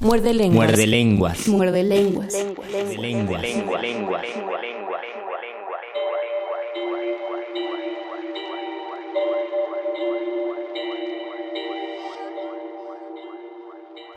Muerde lenguas. Muerde lenguas. Muerde lenguas. Muerde lenguas.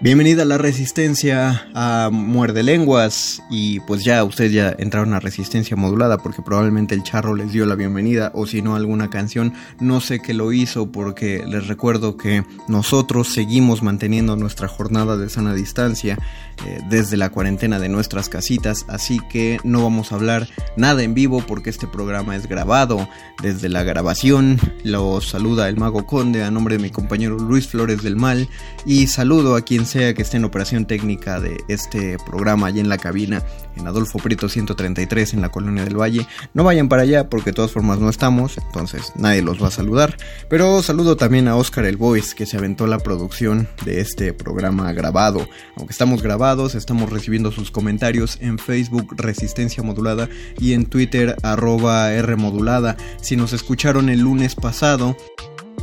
Bienvenida a la Resistencia a Muerde Lenguas. Y pues ya ustedes ya entraron a Resistencia modulada porque probablemente el charro les dio la bienvenida o si no alguna canción, no sé qué lo hizo porque les recuerdo que nosotros seguimos manteniendo nuestra jornada de sana distancia eh, desde la cuarentena de nuestras casitas, así que no vamos a hablar nada en vivo porque este programa es grabado desde la grabación. Los saluda el mago conde a nombre de mi compañero Luis Flores del Mal y saludo a quien sea que esté en operación técnica de este programa allá en la cabina en Adolfo Prieto 133 en la Colonia del Valle. No vayan para allá porque de todas formas no estamos, entonces nadie los va a saludar. Pero saludo también a Oscar el Voice que se aventó la producción de este programa grabado. Aunque estamos grabados, estamos recibiendo sus comentarios en Facebook Resistencia Modulada y en Twitter arroba R Modulada. Si nos escucharon el lunes pasado,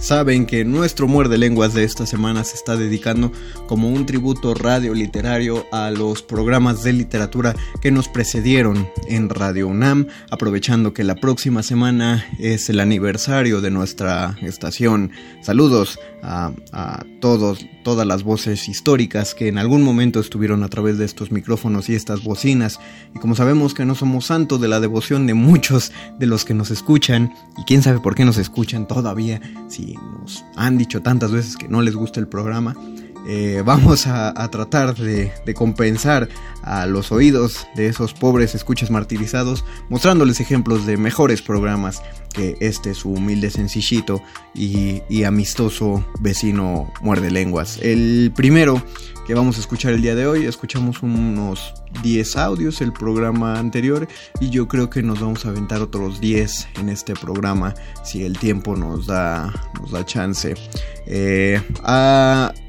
Saben que nuestro muerde lenguas de esta semana se está dedicando como un tributo radio literario a los programas de literatura que nos precedieron en Radio UNAM, aprovechando que la próxima semana es el aniversario de nuestra estación. Saludos a, todos, todas las voces históricas que en algún momento estuvieron a través de estos micrófonos y estas bocinas. Y como sabemos que no somos santos de la devoción de muchos de los que nos escuchan, y quién sabe por qué nos escuchan todavía, si nos han dicho tantas veces que no les gusta el programa, eh, vamos a, a tratar de, de, compensar a los oídos de esos pobres escuchas martirizados, mostrándoles ejemplos de mejores programas que este su humilde sencillito y, amistoso vecino muerde lenguas. El primero que vamos a escuchar el día de hoy, escuchamos unos 10 audios el programa anterior y yo creo que nos vamos a aventar otros 10 en este programa si el tiempo nos da, nos da chance. Eh,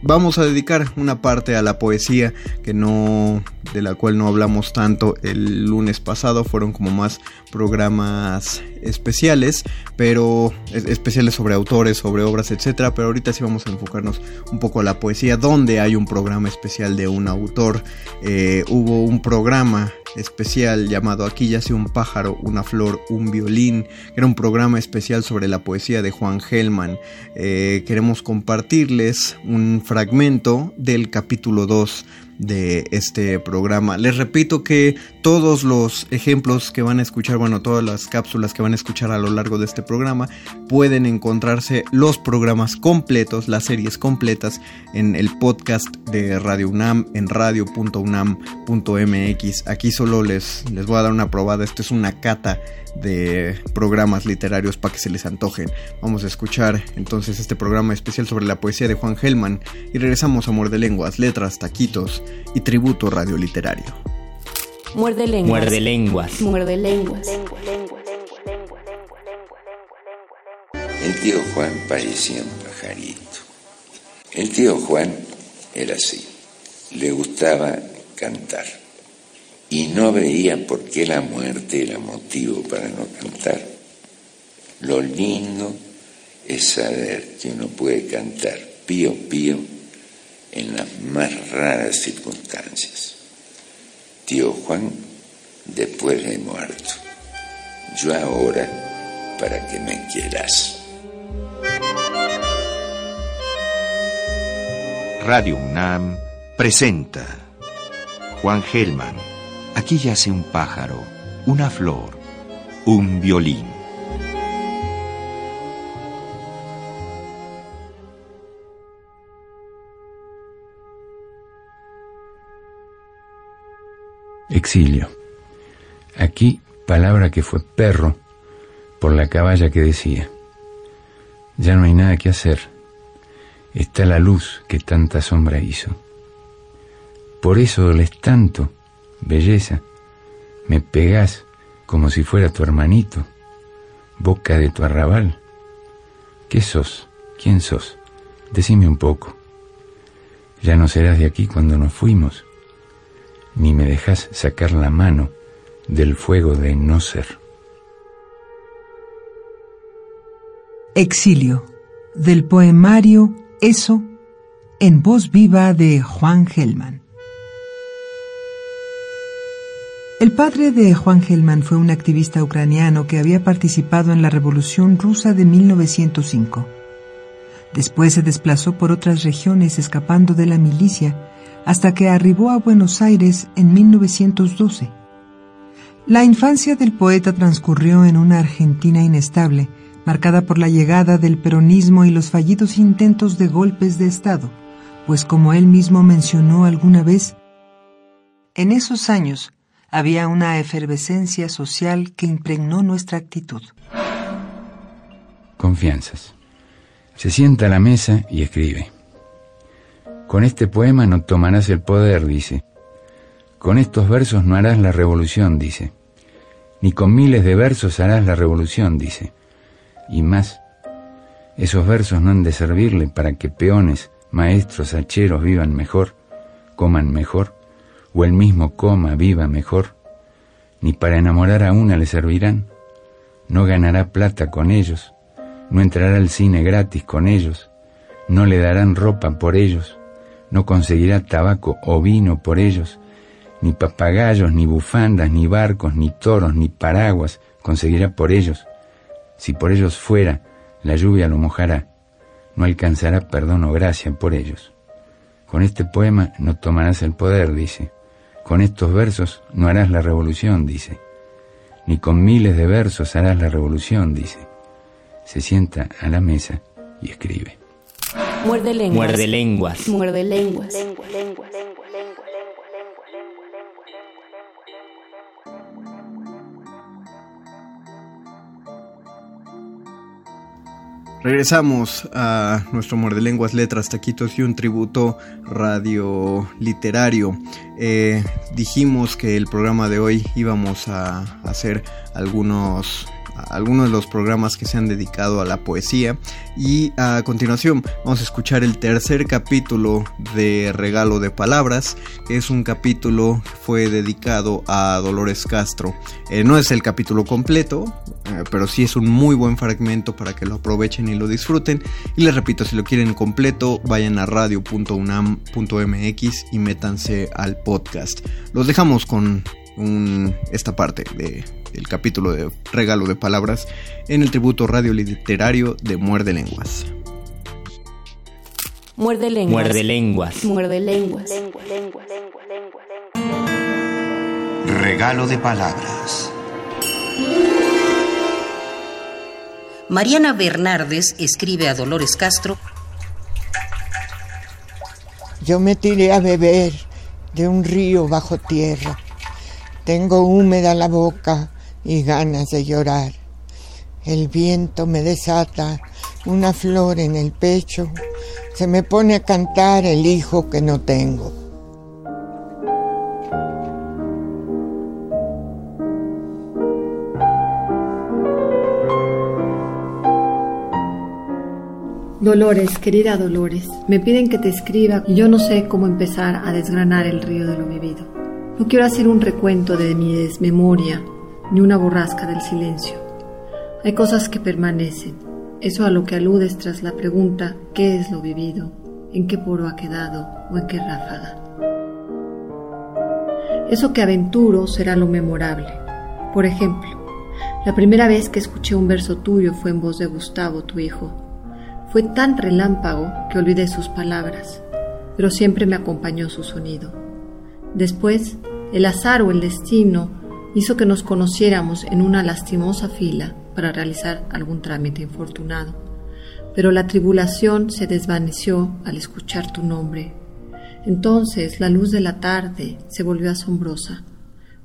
vamos a dedicar una parte a la poesía que no de la cual no hablamos tanto el lunes pasado fueron como más programas especiales pero especiales sobre autores sobre obras etcétera pero ahorita sí vamos a enfocarnos un poco a la poesía donde hay un programa especial de un autor eh, hubo un programa especial llamado Aquí yace un pájaro, una flor, un violín. Era un programa especial sobre la poesía de Juan Gelman. Eh, queremos compartirles un fragmento del capítulo 2 de este programa. Les repito que todos los ejemplos que van a escuchar, bueno, todas las cápsulas que van a escuchar a lo largo de este programa, pueden encontrarse los programas completos, las series completas en el podcast de Radio UNAM en radio.unam.mx. Aquí solo les, les voy a dar una probada, esto es una cata de programas literarios para que se les antojen. Vamos a escuchar entonces este programa especial sobre la poesía de Juan Gelman y regresamos a Muerde Lenguas, Letras, Taquitos y Tributo Radio Literario. Muerde lenguas. Muerde lenguas. Muerde lenguas. El tío Juan parecía un pajarito. El tío Juan era así. le gustaba cantar y no veía por qué la muerte era motivo para no cantar. Lo lindo es saber que uno puede cantar pío pío en las más raras circunstancias. Tío Juan, después de muerto, yo ahora para que me quieras. Radio UNAM presenta Juan Gelman. Aquí yace un pájaro, una flor, un violín. Exilio. Aquí palabra que fue perro por la caballa que decía. Ya no hay nada que hacer. Está la luz que tanta sombra hizo. Por eso doles tanto, belleza. Me pegás como si fuera tu hermanito, boca de tu arrabal. ¿Qué sos? ¿Quién sos? Decime un poco. Ya no serás de aquí cuando nos fuimos, ni me dejas sacar la mano del fuego de no ser. Exilio, del poemario Eso, en voz viva de Juan Gelman. El padre de Juan Gelman fue un activista ucraniano que había participado en la Revolución Rusa de 1905. Después se desplazó por otras regiones escapando de la milicia hasta que arribó a Buenos Aires en 1912. La infancia del poeta transcurrió en una Argentina inestable, marcada por la llegada del peronismo y los fallidos intentos de golpes de Estado, pues como él mismo mencionó alguna vez, en esos años había una efervescencia social que impregnó nuestra actitud. Confianzas. Se sienta a la mesa y escribe. Con este poema no tomarás el poder, dice. Con estos versos no harás la revolución, dice. Ni con miles de versos harás la revolución, dice. Y más, esos versos no han de servirle para que peones, maestros, hacheros vivan mejor, coman mejor, o el mismo coma, viva mejor. Ni para enamorar a una le servirán. No ganará plata con ellos, no entrará al cine gratis con ellos, no le darán ropa por ellos, no conseguirá tabaco o vino por ellos, ni papagayos, ni bufandas, ni barcos, ni toros, ni paraguas conseguirá por ellos. Si por ellos fuera, la lluvia lo mojará, no alcanzará perdón o gracia por ellos. Con este poema no tomarás el poder, dice. Con estos versos no harás la revolución, dice. Ni con miles de versos harás la revolución, dice. Se sienta a la mesa y escribe. Muerde lenguas. Muerde lenguas. Muerde lenguas. Regresamos a nuestro Muerde Lenguas, Letras, Taquitos y un tributo radio literario. Eh, dijimos que el programa de hoy íbamos a hacer algunos algunos de los programas que se han dedicado a la poesía. Y a continuación vamos a escuchar el tercer capítulo de Regalo de Palabras es un capítulo que fue dedicado a Dolores Castro. Eh, no es el capítulo completo eh, pero sí es un muy buen fragmento para que lo aprovechen y lo disfruten. Y les repito si lo quieren completo vayan a radio.unam.mx y métanse al podcast. Los dejamos con esta parte de, del capítulo de regalo de palabras en el tributo radio literario de Muerde Lenguas. Muerde lenguas. Muerde lenguas. Muerde lenguas. Regalo de palabras. Mariana Bernardes escribe a Dolores Castro. Yo me tiré a beber de un río bajo tierra tengo húmeda la boca y ganas de llorar. El viento me desata una flor en el pecho. Se me pone a cantar el hijo que no tengo. Dolores, querida Dolores, me piden que te escriba y yo no sé cómo empezar a desgranar el río de lo vivido. No quiero hacer un recuento de mi desmemoria ni una borrasca del silencio. Hay cosas que permanecen, eso a lo que aludes tras la pregunta ¿qué es lo vivido? ¿En qué poro ha quedado? ¿O en qué ráfaga? Eso que aventuro será lo memorable. Por ejemplo, la primera vez que escuché un verso tuyo fue en voz de Gustavo, tu hijo. Fue tan relámpago que olvidé sus palabras, pero siempre me acompañó su sonido. Después, el azar o el destino hizo que nos conociéramos en una lastimosa fila para realizar algún trámite infortunado, pero la tribulación se desvaneció al escuchar tu nombre. Entonces la luz de la tarde se volvió asombrosa.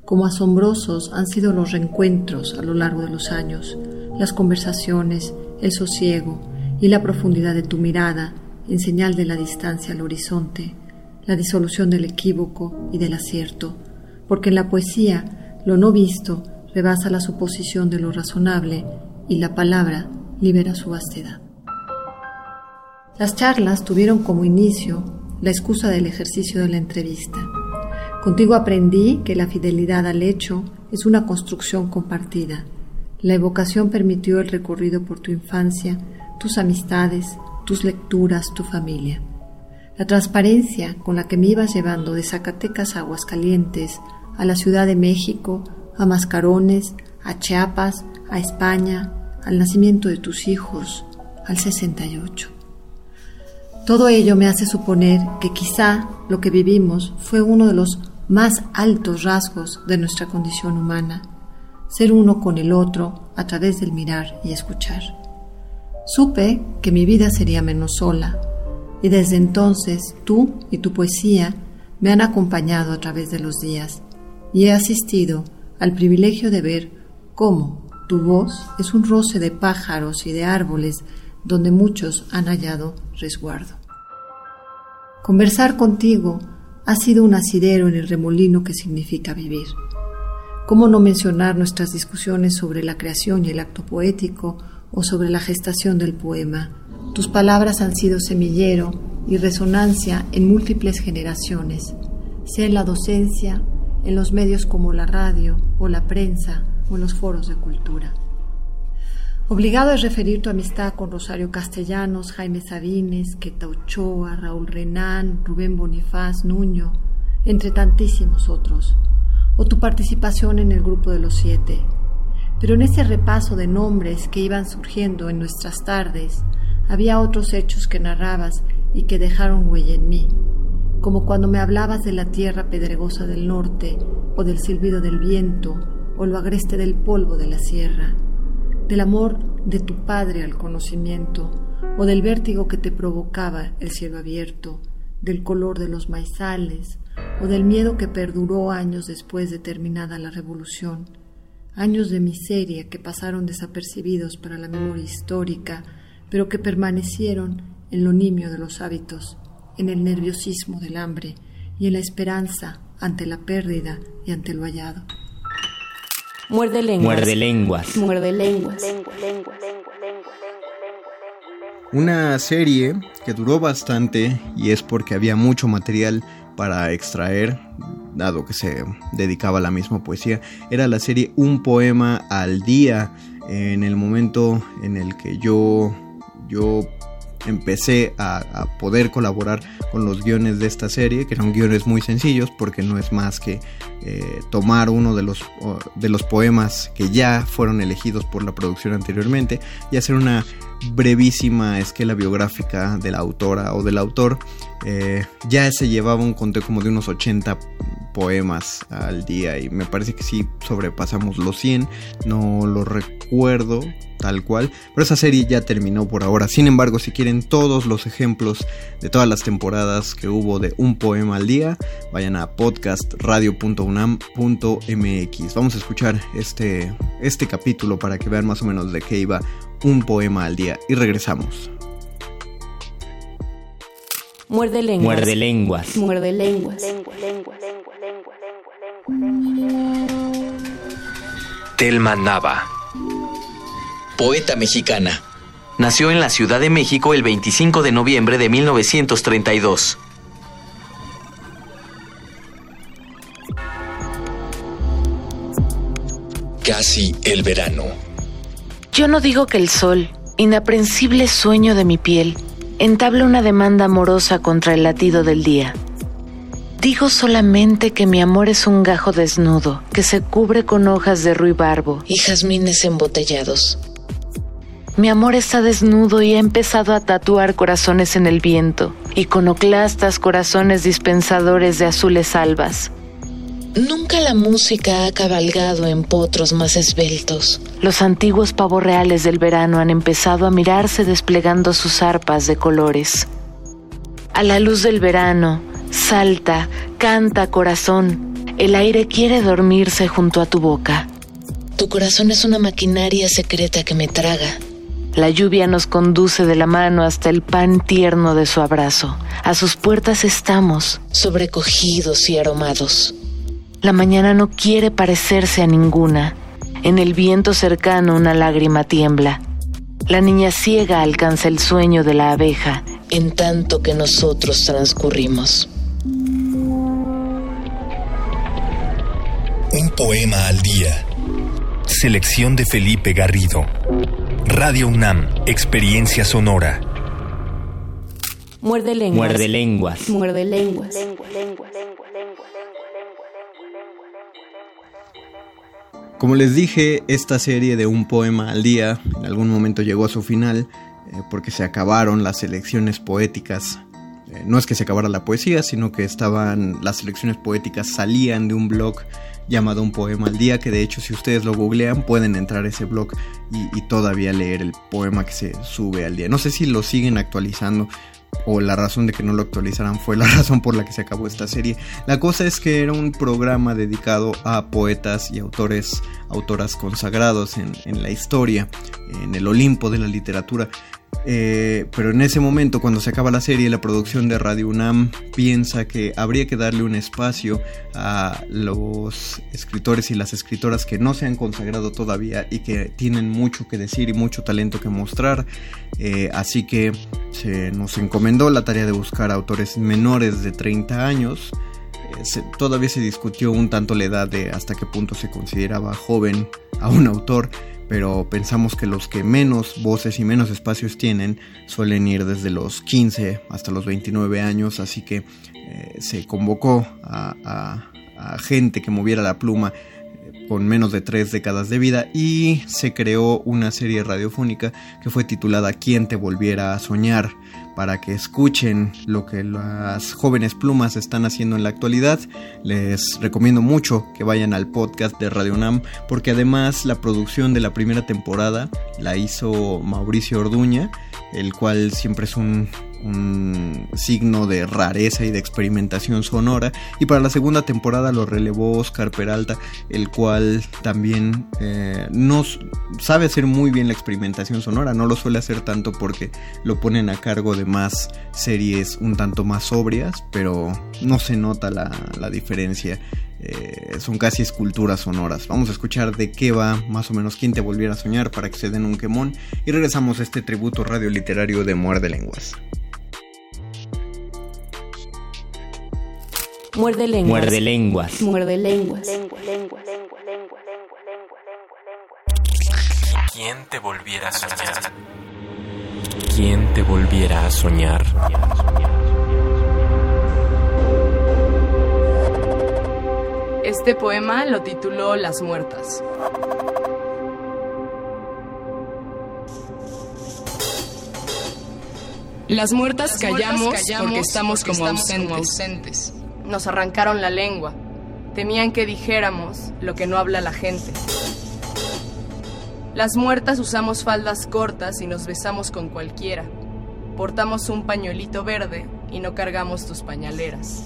Como asombrosos han sido los reencuentros a lo largo de los años, las conversaciones, el sosiego, y la profundidad de tu mirada en señal de la distancia al horizonte, la disolución del equívoco y del acierto, porque en la poesía lo no visto rebasa la suposición de lo razonable y la palabra libera su vastedad. Las charlas tuvieron como inicio la excusa del ejercicio de la entrevista. Contigo aprendí que la fidelidad al hecho es una construcción compartida. La evocación permitió el recorrido por tu infancia tus amistades, tus lecturas, tu familia. La transparencia con la que me ibas llevando de Zacatecas a Aguascalientes, a la Ciudad de México, a Mascarones, a Chiapas, a España, al nacimiento de tus hijos, al 68. Todo ello me hace suponer que quizá lo que vivimos fue uno de los más altos rasgos de nuestra condición humana, ser uno con el otro a través del mirar y escuchar. Supe que mi vida sería menos sola, y desde entonces tú y tu poesía me han acompañado a través de los días, y he asistido al privilegio de ver cómo tu voz es un roce de pájaros y de árboles donde muchos han hallado resguardo. Conversar contigo ha sido un asidero en el remolino que significa vivir. ¿Cómo no mencionar nuestras discusiones sobre la creación y el acto poético o sobre la gestación del poema. Tus palabras han sido semillero y resonancia en múltiples generaciones, sea en la docencia, en los medios como la radio o la prensa o en los foros de cultura. Obligado es referir tu amistad con Rosario Castellanos, Jaime Sabines, Queta Ochoa, Raúl Renán, Rubén Bonifaz, Nuño, entre tantísimos otros, o tu participación en el Grupo de los Siete, pero en ese repaso de nombres que iban surgiendo en nuestras tardes, había otros hechos que narrabas y que dejaron huella en mí, como cuando me hablabas de la tierra pedregosa del norte, o del silbido del viento, o lo agreste del polvo de la sierra, del amor de tu padre al conocimiento, o del vértigo que te provocaba el cielo abierto, del color de los maizales, o del miedo que perduró años después de terminada la revolución, años de miseria que pasaron desapercibidos para la memoria histórica, pero que permanecieron en lo nimio de los hábitos, en el nerviosismo del hambre y en la esperanza ante la pérdida y ante lo hallado. Muerde lenguas. Muerde lenguas. Muerde lenguas. Una serie que duró bastante y es porque había mucho material para extraer dado que se dedicaba a la misma poesía, era la serie Un poema al día. En el momento en el que yo, yo empecé a, poder colaborar con los guiones de esta serie, que eran guiones muy sencillos porque no es más que eh, tomar uno de los, de los poemas que ya fueron elegidos por la producción anteriormente y hacer una brevísima esquela biográfica de la autora o del autor. Eh, ya se llevaba un conteo como de unos 80 poemas al día y me parece que sí sobrepasamos los 100, no lo recuerdo tal cual, pero esa serie ya terminó por ahora. Sin embargo, si quieren todos los ejemplos de todas las temporadas que hubo de un poema al día, vayan a podcastradio.unam.mx. Vamos a escuchar este, este capítulo para que vean más o menos de qué iba un poema al día y regresamos. Muerde lenguas. Muerde lenguas. Muerde lenguas. Telma Nava. Poeta mexicana. nació en la Ciudad de México el 25 de noviembre de 1932. Casi el verano. Yo no digo que el sol, inaprensible sueño de mi piel, entable una demanda amorosa contra el latido del día. Digo solamente que mi amor es un gajo desnudo que se cubre con hojas de ruibarbo y jazmines embotellados. Mi amor está desnudo y ha empezado a tatuar corazones en el viento, iconoclastas corazones dispensadores de azules albas. Nunca la música ha cabalgado en potros más esbeltos. Los antiguos pavos reales del verano han empezado a mirarse desplegando sus arpas de colores. A la luz del verano, salta, canta corazón. El aire quiere dormirse junto a tu boca. Tu corazón es una maquinaria secreta que me traga. La lluvia nos conduce de la mano hasta el pan tierno de su abrazo. A sus puertas estamos, sobrecogidos y aromados. La mañana no quiere parecerse a ninguna. En el viento cercano una lágrima tiembla. La niña ciega alcanza el sueño de la abeja en tanto que nosotros transcurrimos. Un poema al día. Selección de Felipe Garrido. Radio UNAM, Experiencia Sonora. Muerde lenguas. Muerde lenguas. Muerde lenguas. Como les dije, esta serie de un poema al día en algún momento llegó a su final eh, porque se acabaron las selecciones poéticas. Eh, no es que se acabara la poesía, sino que estaban las selecciones poéticas salían de un blog llamado Un Poema al Día, que de hecho si ustedes lo googlean pueden entrar a ese blog y, y, todavía leer el poema que se sube al día. No sé si lo siguen actualizando o la razón de que no lo actualizaran fue la razón por la que se acabó esta serie. La cosa es que era un programa dedicado a poetas y autores, autoras consagrados en, en la historia, en el Olimpo de la literatura. Eh, pero en ese momento, cuando se acaba la serie, la producción de Radio UNAM piensa que habría que darle un espacio a los escritores y las escritoras que no se han consagrado todavía y que tienen mucho que decir y mucho talento que mostrar. Eh, así que se nos encomendó la tarea de buscar autores menores de 30 años. Eh, todavía se discutió un tanto la edad de hasta qué punto se consideraba joven a un autor pero pensamos que los que menos voces y menos espacios tienen suelen ir desde los 15 hasta los 29 años, así que eh, se convocó a, a, a, gente que moviera la pluma con menos de tres décadas de vida y se creó una serie radiofónica que fue titulada ¿Quién te volviera a soñar? Para que escuchen lo que las jóvenes plumas están haciendo en la actualidad. Les recomiendo mucho que vayan al podcast de Radio Nam porque además la producción de la primera temporada la hizo Mauricio Orduña, el cual siempre es un un signo de rareza y de experimentación sonora. Y para la segunda temporada lo relevó Oscar Peralta, el cual también eh, no sabe hacer muy bien la experimentación sonora. No lo suele hacer tanto porque lo ponen a cargo de más series un tanto más sobrias, pero no se nota la, diferencia. Eh, son casi esculturas sonoras. Vamos a escuchar de qué va más o menos quién te volviera a soñar para que se den un quemón y regresamos a este tributo radioliterario de Muerde Lenguas. Muerde lenguas. Muerde lenguas. Muerde lenguas. ¿Quién te volviera a soñar? ¿Quién te volviera a soñar? Este poema lo tituló Las Muertas. Las muertas, Las callamos, muertas callamos, porque estamos, porque como, estamos ausentes. como ausentes. Nos arrancaron la lengua. Temían que dijéramos lo que no habla la gente. Las muertas usamos faldas cortas y nos besamos con cualquiera. Portamos un pañuelito verde y no cargamos tus pañaleras.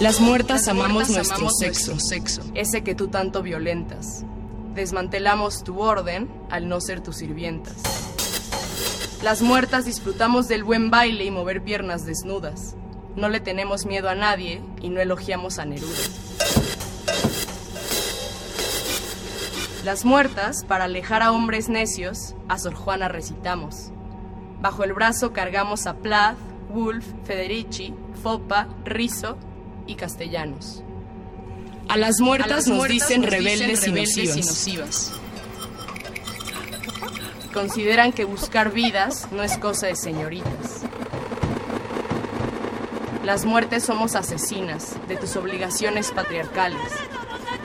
Las muertas, Las amamos, nuestro, amamos sexo, nuestro sexo, ese que tú tanto violentas. Desmantelamos tu orden al no ser tus sirvientas. Las muertas disfrutamos del buen baile y mover piernas desnudas. No le tenemos miedo a nadie y no elogiamos a Neruda. Las muertas, para alejar a hombres necios, a Sor Juana recitamos. Bajo el brazo cargamos a Plath, Wolf, Federici, Fopa, Rizo y Castellanos. A las muertas, A las nos, muertas dicen nos rebeldes, dicen y, rebeldes y nocivas. nocivas. Consideran que buscar vidas no es cosa de señoritas. Las muertes somos asesinas de tus obligaciones patriarcales,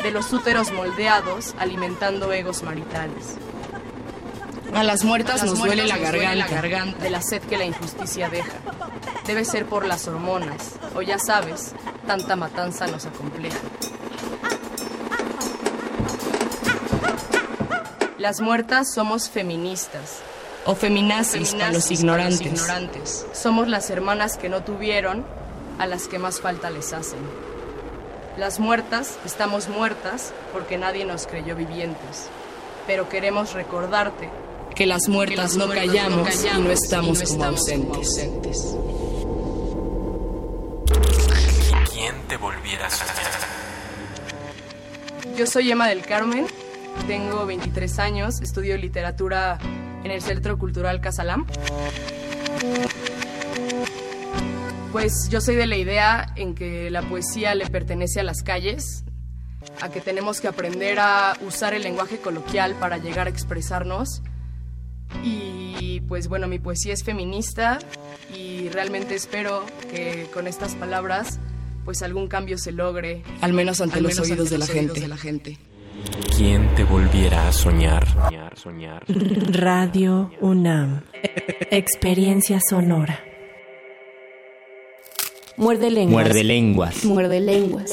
de los úteros moldeados alimentando egos maritales. A las muertas A las nos muertas duele la nos duele garganta, la garganta. de la sed que la injusticia deja. Debe ser por las hormonas, o ya sabes, tanta matanza nos acompleja. Las muertas somos feministas, o feminazis, los Feminazis para los ignorantes. ignorantes. Somos las hermanas que no tuvieron, a las que más falta les hacen. Las muertas estamos muertas porque nadie nos creyó vivientes, pero queremos recordarte que las muertas, Que las no, muertas no callamos callamos y no estamos, y no como, estamos como ausentes. ¿Quién te volviera a soñar? Yo soy Emma del Carmen, tengo 23 años, estudio literatura en el Centro Cultural Casalam. Pues yo soy de la idea en que la poesía le pertenece a las calles, a que tenemos que aprender a usar el lenguaje coloquial para llegar a expresarnos. Y pues bueno, mi poesía es feminista y realmente espero que con estas palabras pues algún cambio se logre, al menos ante Al los menos oídos, ante de, la oídos gente. de la gente. ¿Quién te volviera a soñar? Soñar, soñar. Radio UNAM. Experiencia sonora. Muerde lenguas. Muerde lenguas. Muerde lenguas.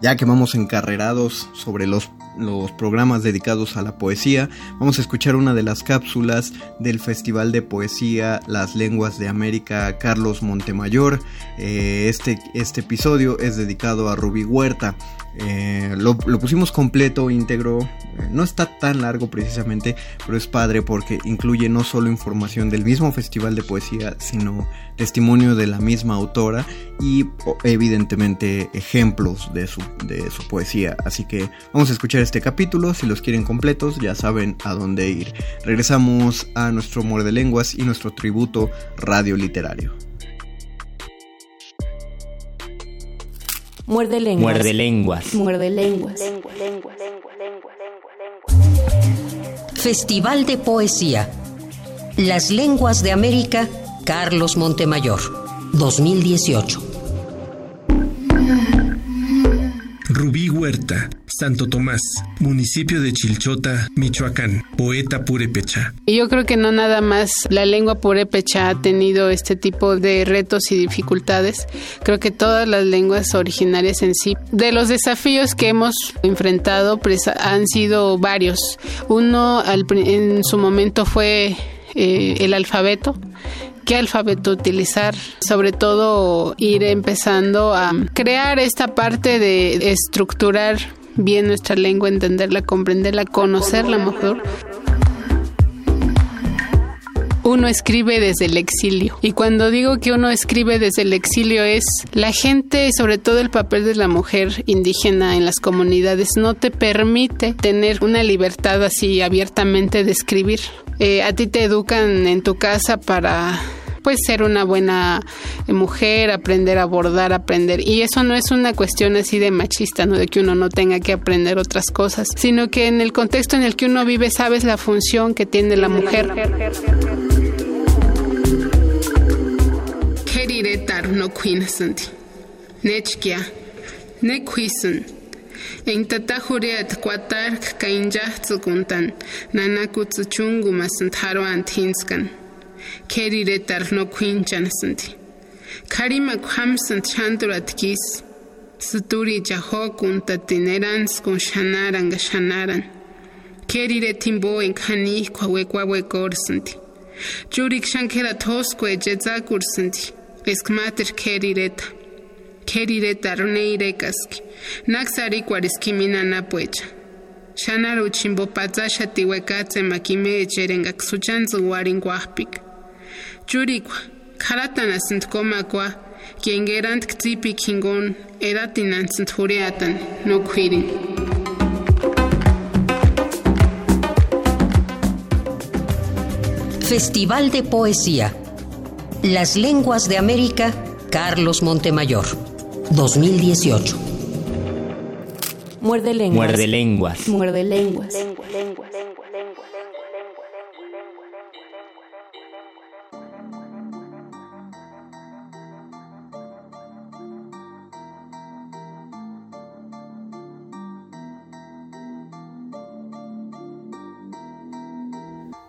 Ya que vamos encarrerados sobre los, los programas dedicados a la poesía, vamos a escuchar una de las cápsulas del Festival de Poesía Las Lenguas de América Carlos Montemayor. Eh, este, este episodio es dedicado a Rubí Huerta. Eh, lo, pusimos completo, íntegro, eh, no está tan largo precisamente, pero es padre porque incluye no solo información del mismo festival de poesía, sino testimonio de la misma autora y evidentemente ejemplos de su, de su poesía. Así que vamos a escuchar este capítulo, si los quieren completos ya saben a dónde ir. Regresamos a nuestro muerde lenguas y nuestro tributo radio literario. Muerde lenguas. Muerde lenguas. Muerde lenguas. Festival de Poesía. Las Lenguas de América, Carlos Montemayor, 2018. Rubí Huerta, Santo Tomás, municipio de Chilchota, Michoacán, poeta purépecha. Yo creo que no nada más la lengua purépecha ha tenido este tipo de retos y dificultades. Creo que todas las lenguas originarias en sí, de los desafíos que hemos enfrentado, pues, han sido varios. Uno en su momento fue eh, el alfabeto qué alfabeto utilizar, sobre todo ir empezando a crear esta parte de estructurar bien nuestra lengua, entenderla, comprenderla, conocerla mejor. Uno escribe desde el exilio. Y cuando digo que uno escribe desde el exilio es la gente, sobre todo el papel de la mujer indígena en las comunidades, no te permite tener una libertad así abiertamente de escribir. Eh, a ti te educan en tu casa para pues ser una buena eh, mujer, aprender a bordar, aprender. Y eso no es una cuestión así de machista, ¿no? De que uno no tenga que aprender otras cosas, sino que en el contexto en el que uno vive sabes la función que tiene la mujer. En. Keriretar no quinchanasanti. Karimak hamsan chanturat kis. Suturi jahokun tatinerans kun shanaran gashanaran. Kerire timbo en kani kwawekwawekorsanti. Jurik shankera toskwe jetzakursanti. Eskmater kerireta. Kerireta runeirecaski. Naxari cuarisquimina napuecha. Shanaru chimbo patzasha tihuecatze makime echeren gaxuchanzu warin guapik. Churikwa, Karatanasint komakwa, kiengerant ktipi kingon, edatinansint jureatan, no quirin. Festival de Poesía. Las Lenguas de América, Carlos Montemayor. 2018. Muerde lenguas. Muerde lenguas. Muerde lenguas.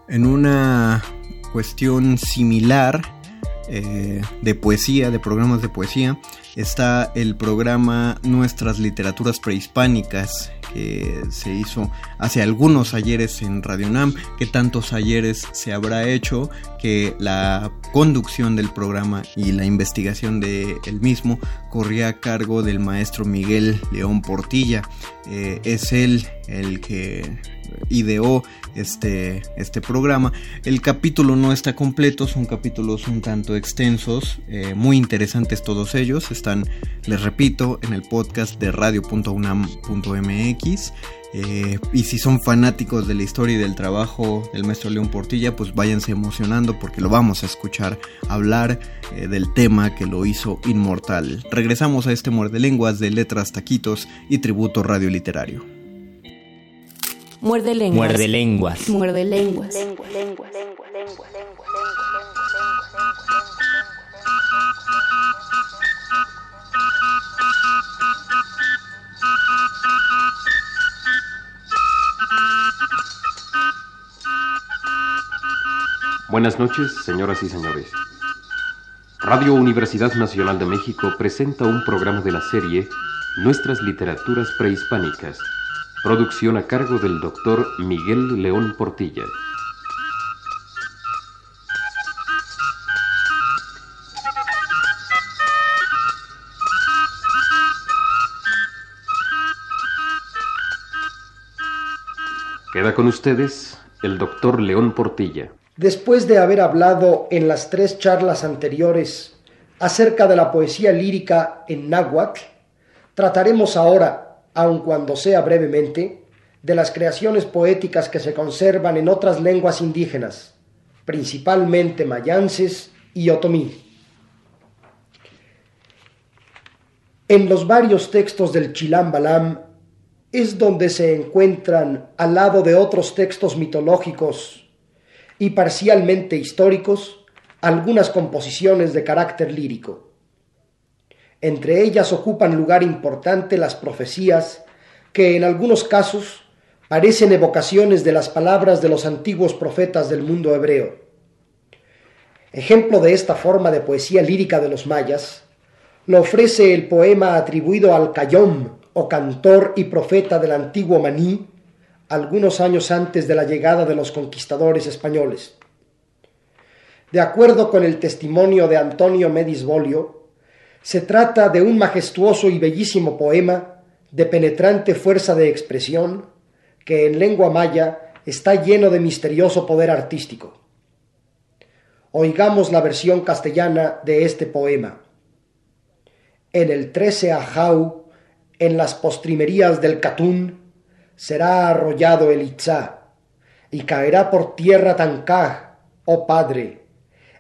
En una cuestión similar eh, de poesía, de programas de poesía, está el programa Nuestras Literaturas Prehispánicas, que se hizo hace algunos ayeres en Radio Nam, que tantos ayeres se habrá hecho, que la conducción del programa y la investigación del el mismo corría a cargo del maestro Miguel León Portilla. Eh, es él el que ideó este, este programa. El capítulo no está completo, son capítulos un tanto extensos, eh, muy interesantes todos ellos. Están, les repito, en el podcast de radio.unam.mx. Eh, y si son fanáticos de la historia y del trabajo del maestro León Portilla, pues váyanse emocionando porque lo vamos a escuchar hablar eh, del tema que lo hizo inmortal. Regresamos a este muerde lenguas de letras, taquitos y tributo radioliterario. Muerde lenguas. Muerde lenguas. Muerde lenguas. Buenas noches, señoras y señores. Radio Universidad Nacional de México presenta un programa de la serie Nuestras Literaturas Prehispánicas, producción a cargo del doctor Miguel León Portilla. Queda con ustedes el doctor León Portilla. Después de haber hablado en las tres charlas anteriores acerca de la poesía lírica en náhuatl, trataremos ahora, aun cuando sea brevemente, de las creaciones poéticas que se conservan en otras lenguas indígenas, principalmente mayances y otomí. En los varios textos del Chilam Balam es donde se encuentran, al lado de otros textos mitológicos y parcialmente históricos, algunas composiciones de carácter lírico. Entre ellas ocupan lugar importante las profecías que en algunos casos parecen evocaciones de las palabras de los antiguos profetas del mundo hebreo. Ejemplo de esta forma de poesía lírica de los mayas lo ofrece el poema atribuido al Cayom, o cantor y profeta del antiguo Maní, algunos años antes de la llegada de los conquistadores españoles. De acuerdo con el testimonio de Antonio Medis Bolio, se trata de un majestuoso y bellísimo poema de penetrante fuerza de expresión que en lengua maya está lleno de misterioso poder artístico. Oigamos la versión castellana de este poema. En el trece ajau en las postrimerías del Catún, será arrollado el Itzá, y caerá por tierra Tancaj, oh Padre.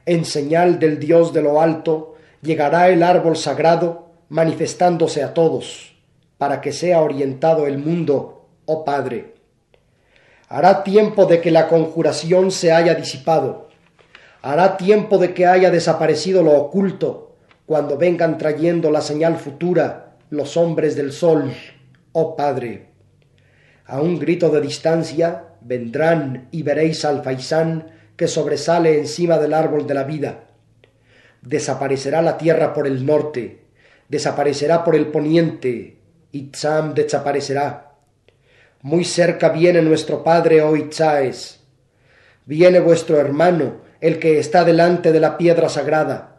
En señal del Dios de lo alto, llegará el árbol sagrado, manifestándose a todos, para que sea orientado el mundo, oh Padre. Hará tiempo de que la conjuración se haya disipado, hará tiempo de que haya desaparecido lo oculto, cuando vengan trayendo la señal futura, los hombres del sol, oh Padre. A un grito de distancia vendrán y veréis al faisán que sobresale encima del árbol de la vida. Desaparecerá la tierra por el norte, desaparecerá por el poniente, Itzam desaparecerá. Muy cerca viene nuestro Padre, oh Itzaes. Viene vuestro hermano, el que está delante de la piedra sagrada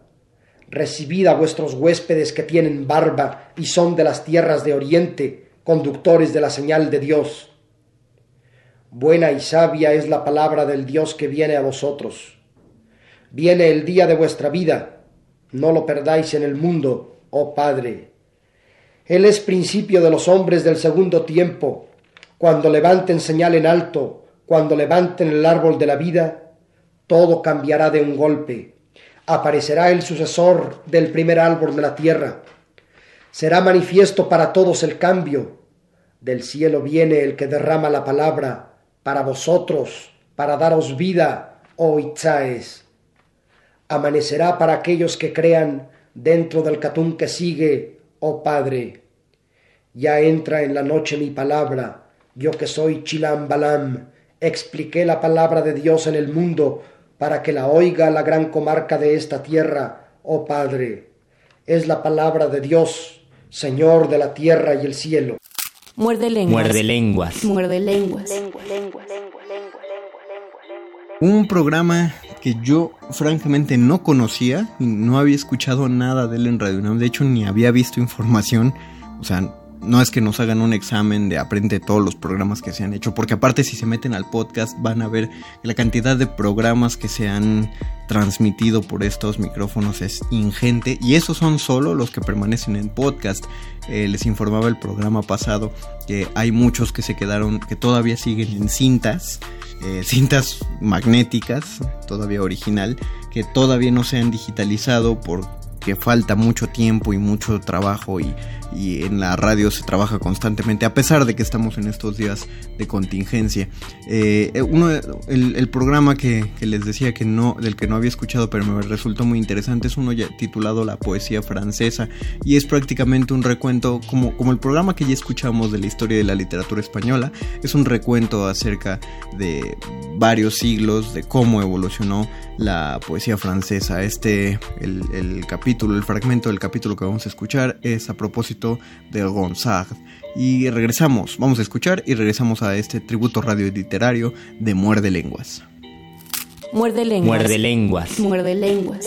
recibid a vuestros huéspedes que tienen barba y son de las tierras de oriente, conductores de la señal de Dios. Buena y sabia es la palabra del Dios que viene a vosotros. Viene el día de vuestra vida, no lo perdáis en el mundo, oh Padre. Él es principio de los hombres del segundo tiempo. Cuando levanten señal en alto, cuando levanten el árbol de la vida, todo cambiará de un golpe. Aparecerá el sucesor del primer árbol de la tierra. Será manifiesto para todos el cambio. Del cielo viene el que derrama la palabra para vosotros, para daros vida, oh Itzaes. Amanecerá para aquellos que crean dentro del catún que sigue oh Padre, ya entra en la noche mi palabra, yo que soy Chilam Balam, expliqué la palabra de Dios en el mundo para que la oiga la gran comarca de esta tierra, oh Padre. Es la palabra de Dios, Señor de la tierra y el cielo. Muerde lenguas. Muerde lenguas. Muerde lenguas. Un programa que yo francamente no conocía, no había escuchado nada de él en Radio UNAM, de hecho ni había visto información, o sea, no es que nos hagan un examen de aprende todos los programas que se han hecho, porque aparte si se meten al podcast van a ver la cantidad de programas que se han transmitido por estos micrófonos es ingente y esos son solo los que permanecen en podcast. Eh, les informaba el programa pasado que hay muchos que se quedaron, que todavía siguen en cintas, eh, cintas magnéticas, todavía original, que todavía no se han digitalizado porque falta mucho tiempo y mucho trabajo y y en la radio se trabaja constantemente, a pesar de que estamos en estos días de contingencia. Eh, uno, el, programa que, les decía que no, del que no había escuchado, pero me resultó muy interesante, es uno titulado La Poesía Francesa, y es prácticamente un recuento, como, como el programa que ya escuchamos de la historia de la literatura española, es un recuento acerca de varios siglos, de cómo evolucionó la poesía francesa. Este, el, el capítulo, el fragmento del capítulo que vamos a escuchar es a propósito de Gonzag. Y regresamos, vamos a escuchar y regresamos a este tributo radio literario de Muerde Lenguas. Muerde lenguas. Muerde lenguas. Muerde lenguas.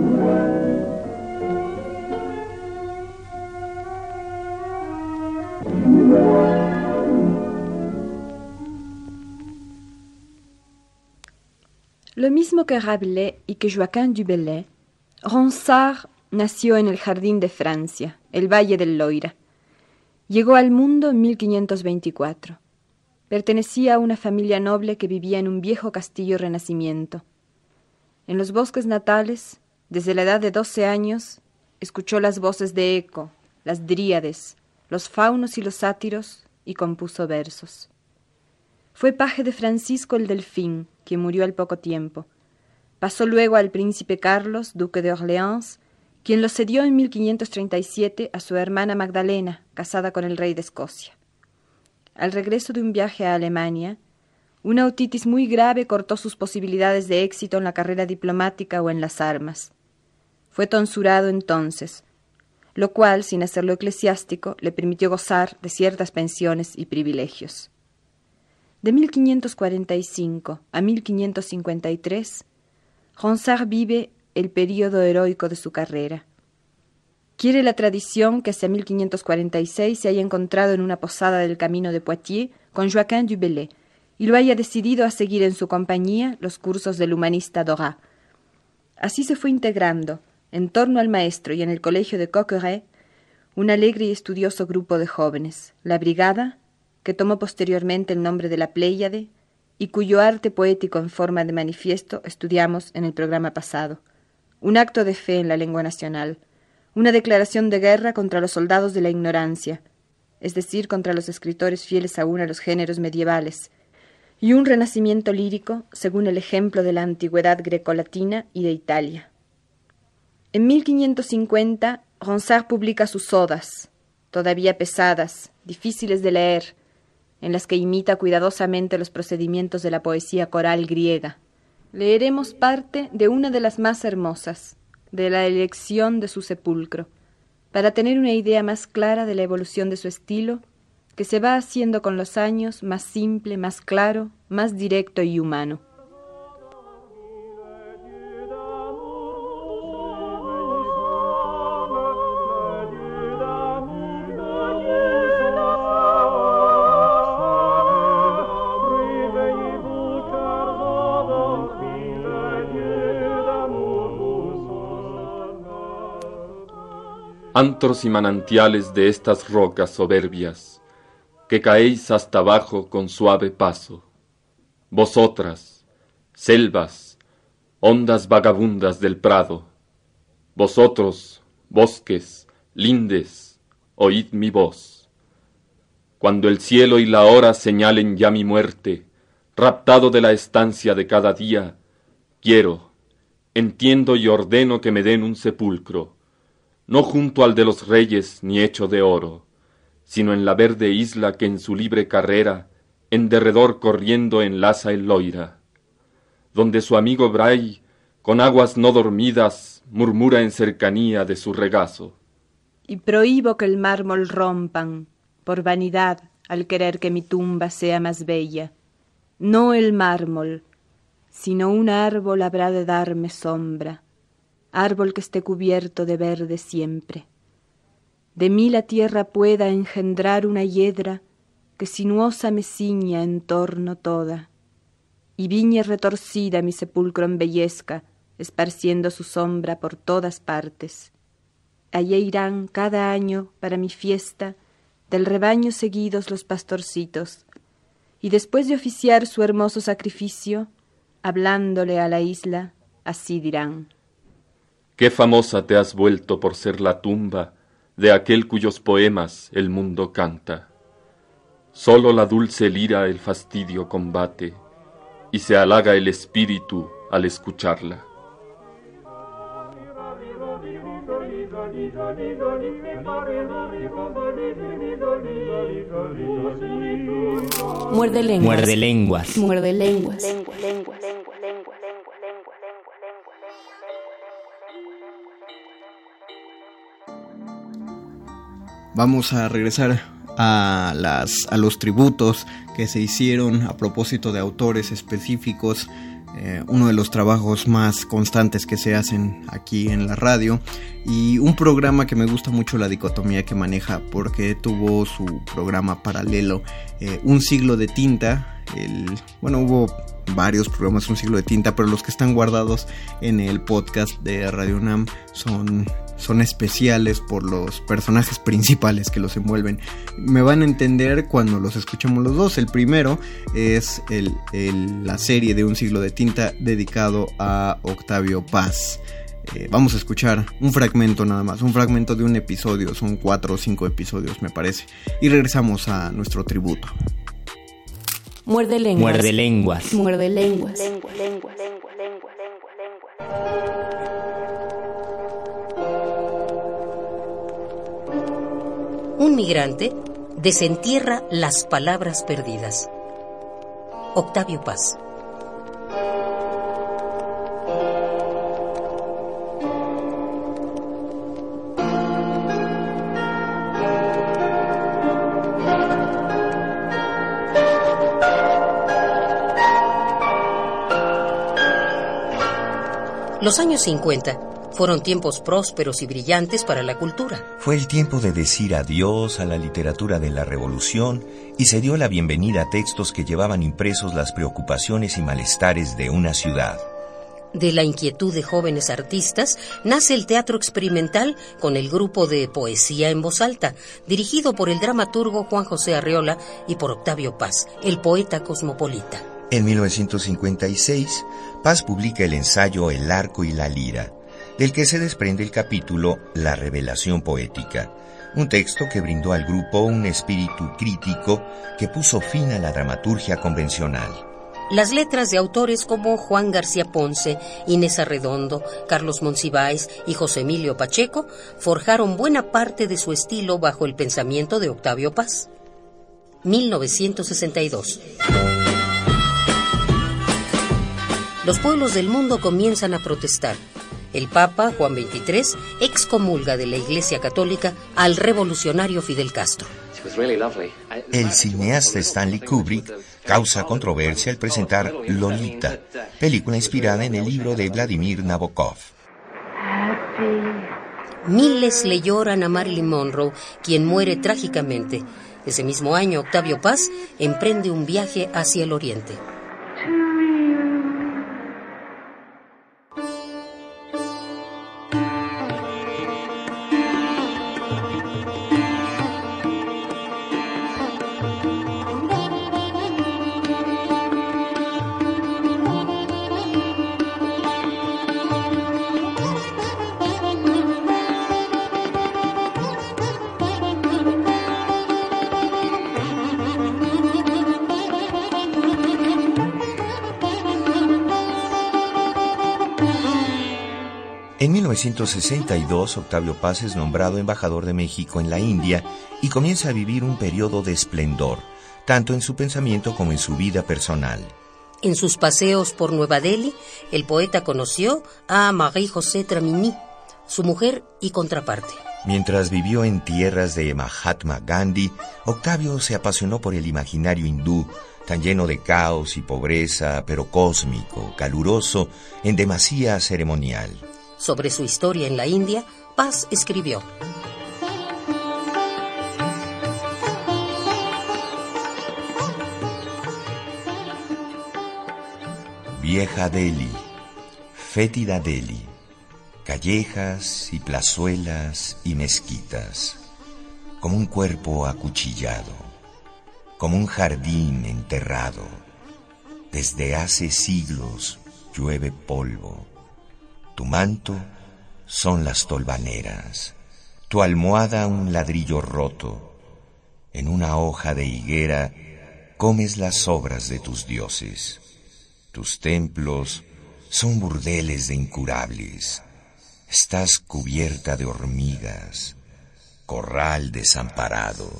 Que Rabelais y que Joaquin du Bellay, Ronsard nació en el Jardín de Francia, el Valle del Loira. Llegó al mundo en 1524. Pertenecía a una familia noble que vivía en un viejo castillo renacimiento. En los bosques natales, desde la edad de doce años, escuchó las voces de Eco, las dríades, los faunos y los sátiros, y compuso versos. Fue paje de Francisco el Delfín, que murió al poco tiempo. Pasó luego al príncipe Carlos, duque de Orleans, quien lo cedió en 1537 a su hermana Magdalena, casada con el rey de Escocia. Al regreso de un viaje a Alemania, una otitis muy grave cortó sus posibilidades de éxito en la carrera diplomática o en las armas. Fue tonsurado entonces, lo cual, sin hacerlo eclesiástico, le permitió gozar de ciertas pensiones y privilegios. De 1545 a 1553, Ronsard vive el período heroico de su carrera. Quiere la tradición que hacia 1546 se haya encontrado en una posada del camino de Poitiers con Joaquin du Bellay y lo haya decidido a seguir en su compañía los cursos del humanista Dorat. Así se fue integrando, en torno al maestro y en el colegio de Coqueret, un alegre y estudioso grupo de jóvenes, la Brigada, que tomó posteriormente el nombre de la Pléyade y cuyo arte poético en forma de manifiesto estudiamos en el programa pasado. Un acto de fe en la lengua nacional, una declaración de guerra contra los soldados de la ignorancia, es decir, contra los escritores fieles aún a los géneros medievales, y un renacimiento lírico según el ejemplo de la antigüedad grecolatina y de Italia. En 1550 Ronsard publica sus odas, todavía pesadas, difíciles de leer, en las que imita cuidadosamente los procedimientos de la poesía coral griega. Leeremos parte de una de las más hermosas, de la elección de su sepulcro, para tener una idea más clara de la evolución de su estilo, que se va haciendo con los años más simple, más claro, más directo y humano. Antros y manantiales de estas rocas soberbias, que caéis hasta abajo con suave paso. Vosotras, selvas, ondas vagabundas del prado, vosotros, bosques, lindes, oíd mi voz. Cuando el cielo y la hora señalen ya mi muerte, raptado de la estancia de cada día, quiero, entiendo y ordeno que me den un sepulcro, no junto al de los reyes ni hecho de oro, sino en la verde isla que en su libre carrera en derredor corriendo enlaza el Loira, donde su amigo Bray, con aguas no dormidas, murmura en cercanía de su regazo. Y prohíbo que el mármol rompan, por vanidad, al querer que mi tumba sea más bella. No el mármol, sino un árbol habrá de darme sombra árbol que esté cubierto de verde siempre. De mí la tierra pueda engendrar una hiedra que sinuosa me ciña en torno toda, y viña retorcida mi sepulcro embellezca, esparciendo su sombra por todas partes. Allí irán cada año para mi fiesta del rebaño seguidos los pastorcitos, y después de oficiar su hermoso sacrificio, hablándole a la isla, así dirán. Qué famosa te has vuelto por ser la tumba de aquel cuyos poemas el mundo canta. Solo la dulce lira el fastidio combate, y se halaga el espíritu al escucharla. Muerde lenguas. Muerde lenguas. Muerde lenguas. Vamos a regresar a, las, a los tributos que se hicieron a propósito de autores específicos. Eh, uno de los trabajos más constantes que se hacen aquí en la radio y un programa que me gusta mucho la dicotomía que maneja porque tuvo su programa paralelo eh, un siglo de tinta bueno hubo varios programas un siglo de tinta pero los que están guardados en el podcast de Radio Nam son son especiales por los personajes principales que los envuelven. Me van a entender cuando los escuchemos los dos. El primero es la serie de un siglo de tinta dedicado a Octavio Paz. Eh, vamos a escuchar un fragmento nada más, un fragmento de un episodio, son cuatro o cinco episodios me parece. Y regresamos a nuestro tributo. Muerde lenguas. Muerde lenguas. Muerde lenguas. Un migrante desentierra las palabras perdidas. Octavio Paz. Los años 50 fueron tiempos prósperos y brillantes para la cultura. Fue el tiempo de decir adiós a la literatura de la revolución y se dio la bienvenida a textos que llevaban impresos las preocupaciones y malestares de una ciudad. De la inquietud de jóvenes artistas nace el teatro experimental con el grupo de Poesía en Voz Alta, dirigido por el dramaturgo Juan José Arreola y por Octavio Paz, el poeta cosmopolita. En 1956, Paz publica el ensayo El arco y la lira, del que se desprende el capítulo La revelación poética, un texto que brindó al grupo un espíritu crítico que puso fin a la dramaturgia convencional. Las letras de autores como Juan García Ponce, Inés Arredondo, Carlos Monsiváis y José Emilio Pacheco forjaron buena parte de su estilo bajo el pensamiento de Octavio Paz. 1962. Los pueblos del mundo comienzan a protestar. El Papa Juan XXIII excomulga de la Iglesia Católica al revolucionario Fidel Castro. El cineasta Stanley Kubrick causa controversia al presentar Lolita, película inspirada en el libro de Vladimir Nabokov. Miles le lloran a Marilyn Monroe, quien muere trágicamente. Ese mismo año, Octavio Paz emprende un viaje hacia el oriente. 1962, Octavio Paz es nombrado embajador de México en la India y comienza a vivir un periodo de esplendor, tanto en su pensamiento como en su vida personal. En sus paseos por Nueva Delhi, el poeta conoció a Marie-José Tramini, su mujer y contraparte. Mientras vivió en tierras de Mahatma Gandhi, Octavio se apasionó por el imaginario hindú, tan lleno de caos y pobreza, pero cósmico, caluroso, en demasía ceremonial. Sobre su historia en la India, Paz escribió. Vieja Delhi, fétida Delhi, callejas y plazuelas y mezquitas, como un cuerpo acuchillado, como un jardín enterrado. Desde hace siglos llueve polvo tu manto son las tolvaneras, tu almohada un ladrillo roto. En una hoja de higuera comes las obras de tus dioses. Tus templos son burdeles de incurables. Estás cubierta de hormigas, corral desamparado,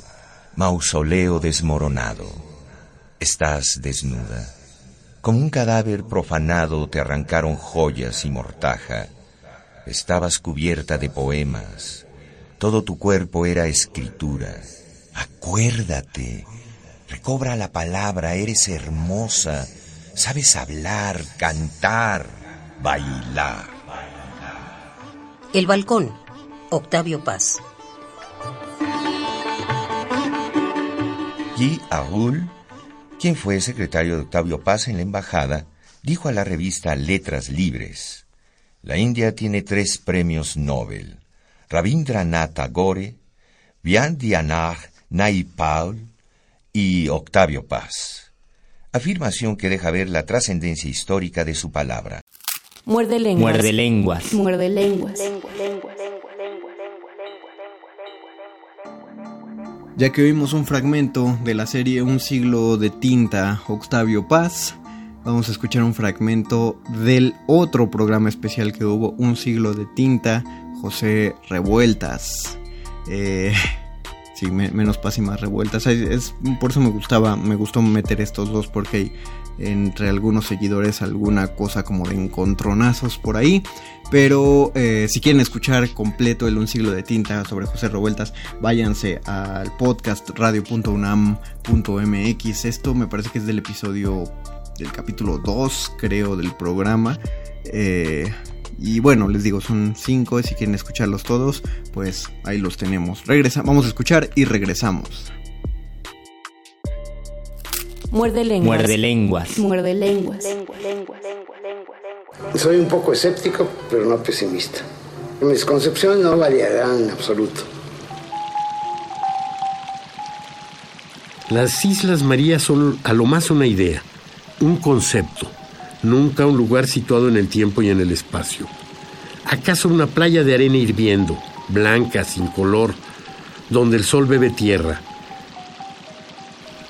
mausoleo desmoronado. Estás desnuda como un cadáver profanado te arrancaron joyas y mortaja. Estabas cubierta de poemas. Todo tu cuerpo era escritura. Acuérdate. Recobra la palabra. Eres hermosa. Sabes hablar, cantar, bailar. El balcón. Octavio Paz. Guy Arul quien fue secretario de Octavio Paz en la embajada, dijo a la revista Letras Libres, la India tiene tres premios Nobel, Rabindranath Tagore, Vyandianag Naipaul y Octavio Paz. Afirmación que deja ver la trascendencia histórica de su palabra. Muerde lenguas. Muerde lenguas. Muerde lenguas. Ya que oímos un fragmento de la serie Un siglo de tinta, Octavio Paz, vamos a escuchar un fragmento del otro programa especial que hubo, Un siglo de tinta, José Revueltas. Eh, sí, menos paz y más revueltas. Es, por eso me gustaba, me gustó meter estos dos porque hay entre algunos seguidores alguna cosa como de encontronazos por ahí. Pero eh, si quieren escuchar completo el Un siglo de tinta sobre José Revueltas, váyanse al podcast radio.unam.mx. Esto me parece que es del episodio del capítulo 2, creo, del programa. Eh, y bueno, les digo, son cinco. Si quieren escucharlos todos, pues ahí los tenemos. Regresa, vamos a escuchar y regresamos. Muerde lenguas. Muerde lenguas. Muerde lenguas. Soy un poco escéptico, pero no pesimista. Mis concepciones no variarán en absoluto. Las Islas Marías son a lo más una idea, un concepto, nunca un lugar situado en el tiempo y en el espacio. ¿Acaso una playa de arena hirviendo, blanca, sin color, donde el sol bebe tierra?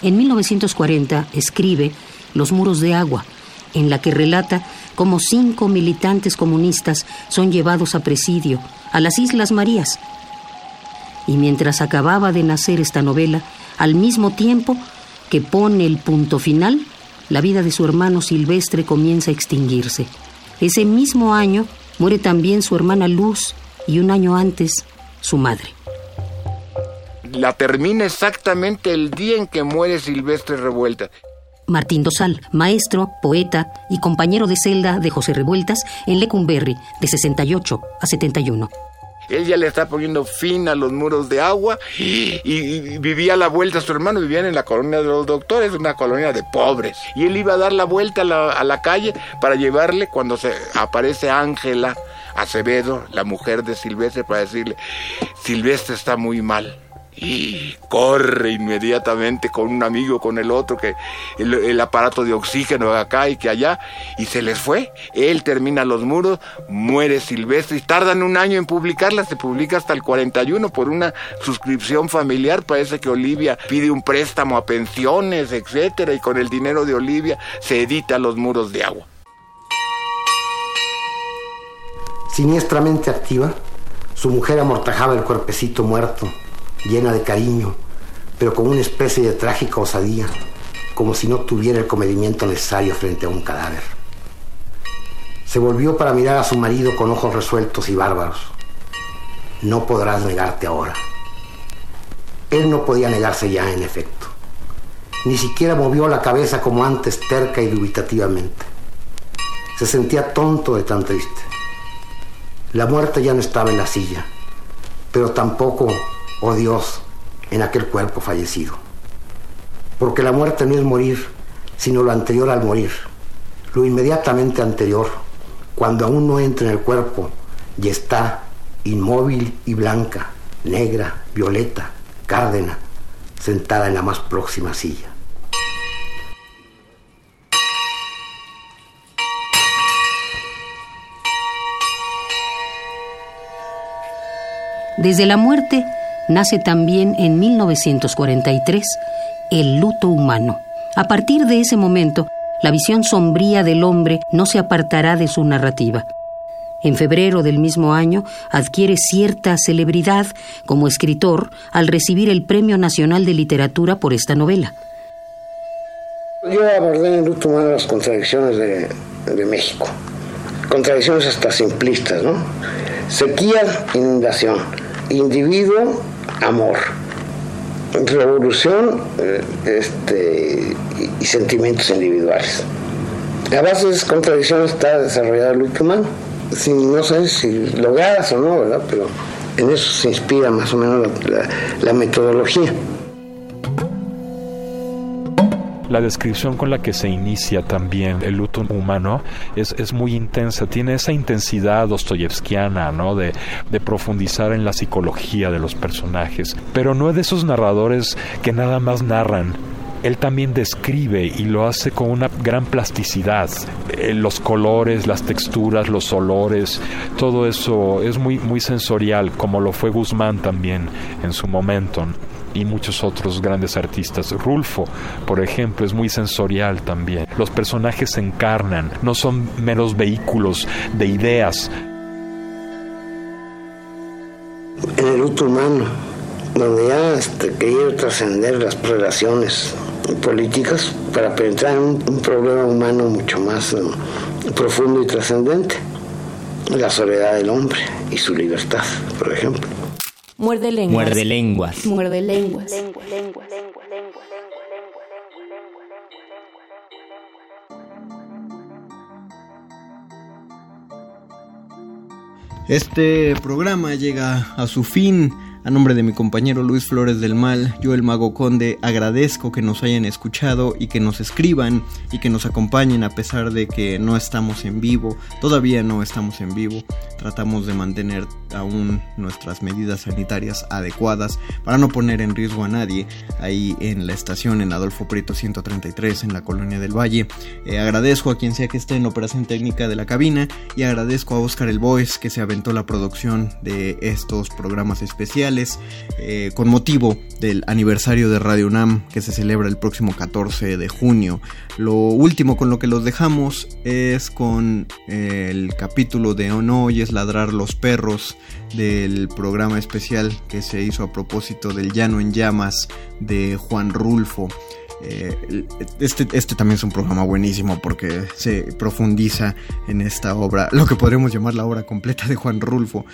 En 1940 escribe Los muros de agua, en la que relata cómo cinco militantes comunistas son llevados a presidio a las Islas Marías. Y mientras acababa de nacer esta novela, al mismo tiempo que pone el punto final, la vida de su hermano Silvestre comienza a extinguirse. Ese mismo año muere también su hermana Luz y un año antes su madre. La termina exactamente el día en que muere Silvestre Revuelta. Martín Dosal, maestro, poeta y compañero de celda de José Revueltas en Lecumberri, de 68 a 71. Él ya le está poniendo fin a los muros de agua y, vivía a la vuelta. Su hermano vivían en la colonia de los doctores, una colonia de pobres. Y él iba a dar la vuelta a la, a la calle para llevarle cuando se aparece Ángela Acevedo, la mujer de Silvestre, para decirle, Silvestre está muy mal corre inmediatamente con un amigo, con el otro, que el, aparato de oxígeno acá y que allá, y se les fue. Él termina los muros, muere Silvestre y tardan un año en publicarla, se publica hasta el 41 por una suscripción familiar. Parece que Olivia pide un préstamo a pensiones, etcétera, y con el dinero de Olivia se edita Los muros de agua. Siniestramente activa, su mujer amortajaba el cuerpecito muerto llena de cariño, pero con una especie de trágica osadía, como si no tuviera el comedimiento necesario frente a un cadáver. Se volvió para mirar a su marido con ojos resueltos y bárbaros. No podrás negarte ahora. Él no podía negarse ya, en efecto. Ni siquiera movió la cabeza como antes terca y dubitativamente. Se sentía tonto de tan triste. La muerte ya no estaba en la silla, pero tampoco oh Dios, en aquel cuerpo fallecido. Porque la muerte no es morir, sino lo anterior al morir, lo inmediatamente anterior, cuando aún no entra en el cuerpo y está inmóvil y blanca, negra, violeta, cárdena, sentada en la más próxima silla. Desde la muerte, nace también en 1943 el luto humano. A partir de ese momento, la visión sombría del hombre no se apartará de su narrativa. En febrero del mismo año adquiere cierta celebridad como escritor al recibir el Premio Nacional de Literatura por esta novela. Yo abordé en luto humano las contradicciones de, de México. Contradicciones hasta simplistas, ¿no? Sequía, inundación. Individuo, amor, revolución eh, este, y, sentimientos individuales. A base de esas contradicciones está desarrollado el humano. no sé si logradas o no, ¿verdad? Pero en eso se inspira más o menos la metodología. La descripción con la que se inicia también el luto humano es, es muy intensa, tiene esa intensidad dostoyevskiana, ¿no? De, profundizar en la psicología de los personajes, pero no es de esos narradores que nada más narran, él también describe y lo hace con una gran plasticidad. Eh, los colores, las texturas, los olores, todo eso es muy, muy sensorial, como lo fue Guzmán también en su momento y muchos otros grandes artistas. Rulfo, por ejemplo, es muy sensorial también. Los personajes se encarnan, no son meros vehículos de ideas. En el luto humano, donde ya este, quería trascender las relaciones políticas para penetrar en un, problema humano mucho más eh, profundo y trascendente, la soledad del hombre y su libertad, por ejemplo. Muerde lenguas. Muerde lenguas. Muerde lenguas. Este programa llega a su fin A nombre de mi compañero Luis Flores del Mal, yo el Mago Conde agradezco que nos hayan escuchado y que nos escriban y que nos acompañen a pesar de que no estamos en vivo, todavía no estamos en vivo, tratamos de mantener aún nuestras medidas sanitarias adecuadas para no poner en riesgo a nadie ahí en la estación en Adolfo Prieto 133 en la colonia del Valle. Eh, agradezco a quien sea que esté en operación técnica de la cabina y agradezco a Oscar El Boys que se aventó la producción de estos programas especiales eh, con motivo del aniversario de Radio UNAM que se celebra el próximo 14 de junio. Lo último con lo que los dejamos es con eh, el capítulo de No oyes ladrar los perros del programa especial que se hizo a propósito del Llano en Llamas de Juan Rulfo. Eh, este, este también es un programa buenísimo porque se profundiza en esta obra, lo que podríamos llamar la obra completa de Juan Rulfo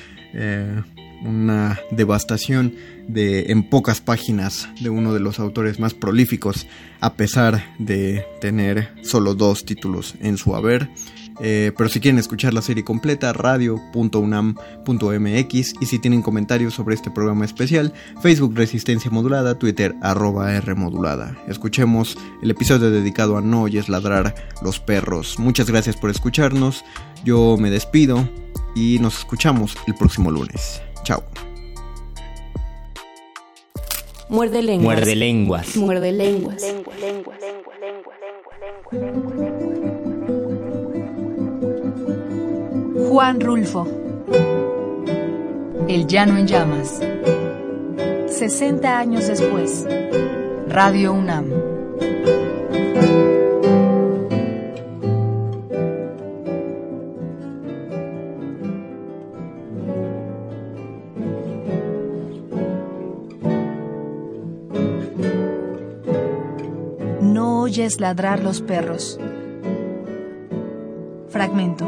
una devastación de en pocas páginas de uno de los autores más prolíficos a pesar de tener solo dos títulos en su haber eh, pero si quieren escuchar la serie completa, radio.unam.mx y si tienen comentarios sobre este programa especial, Facebook Resistencia Modulada, Twitter arroba R Modulada. Escuchemos el episodio dedicado a No oyes ladrar los perros. Muchas gracias por escucharnos, yo me despido y nos escuchamos el próximo lunes. Chao. Muerde lenguas. Muerde lenguas. Muerde lenguas. Juan Rulfo. El llano en llamas. 60 años después. Radio UNAM. Oyes ladrar los perros. Fragmento.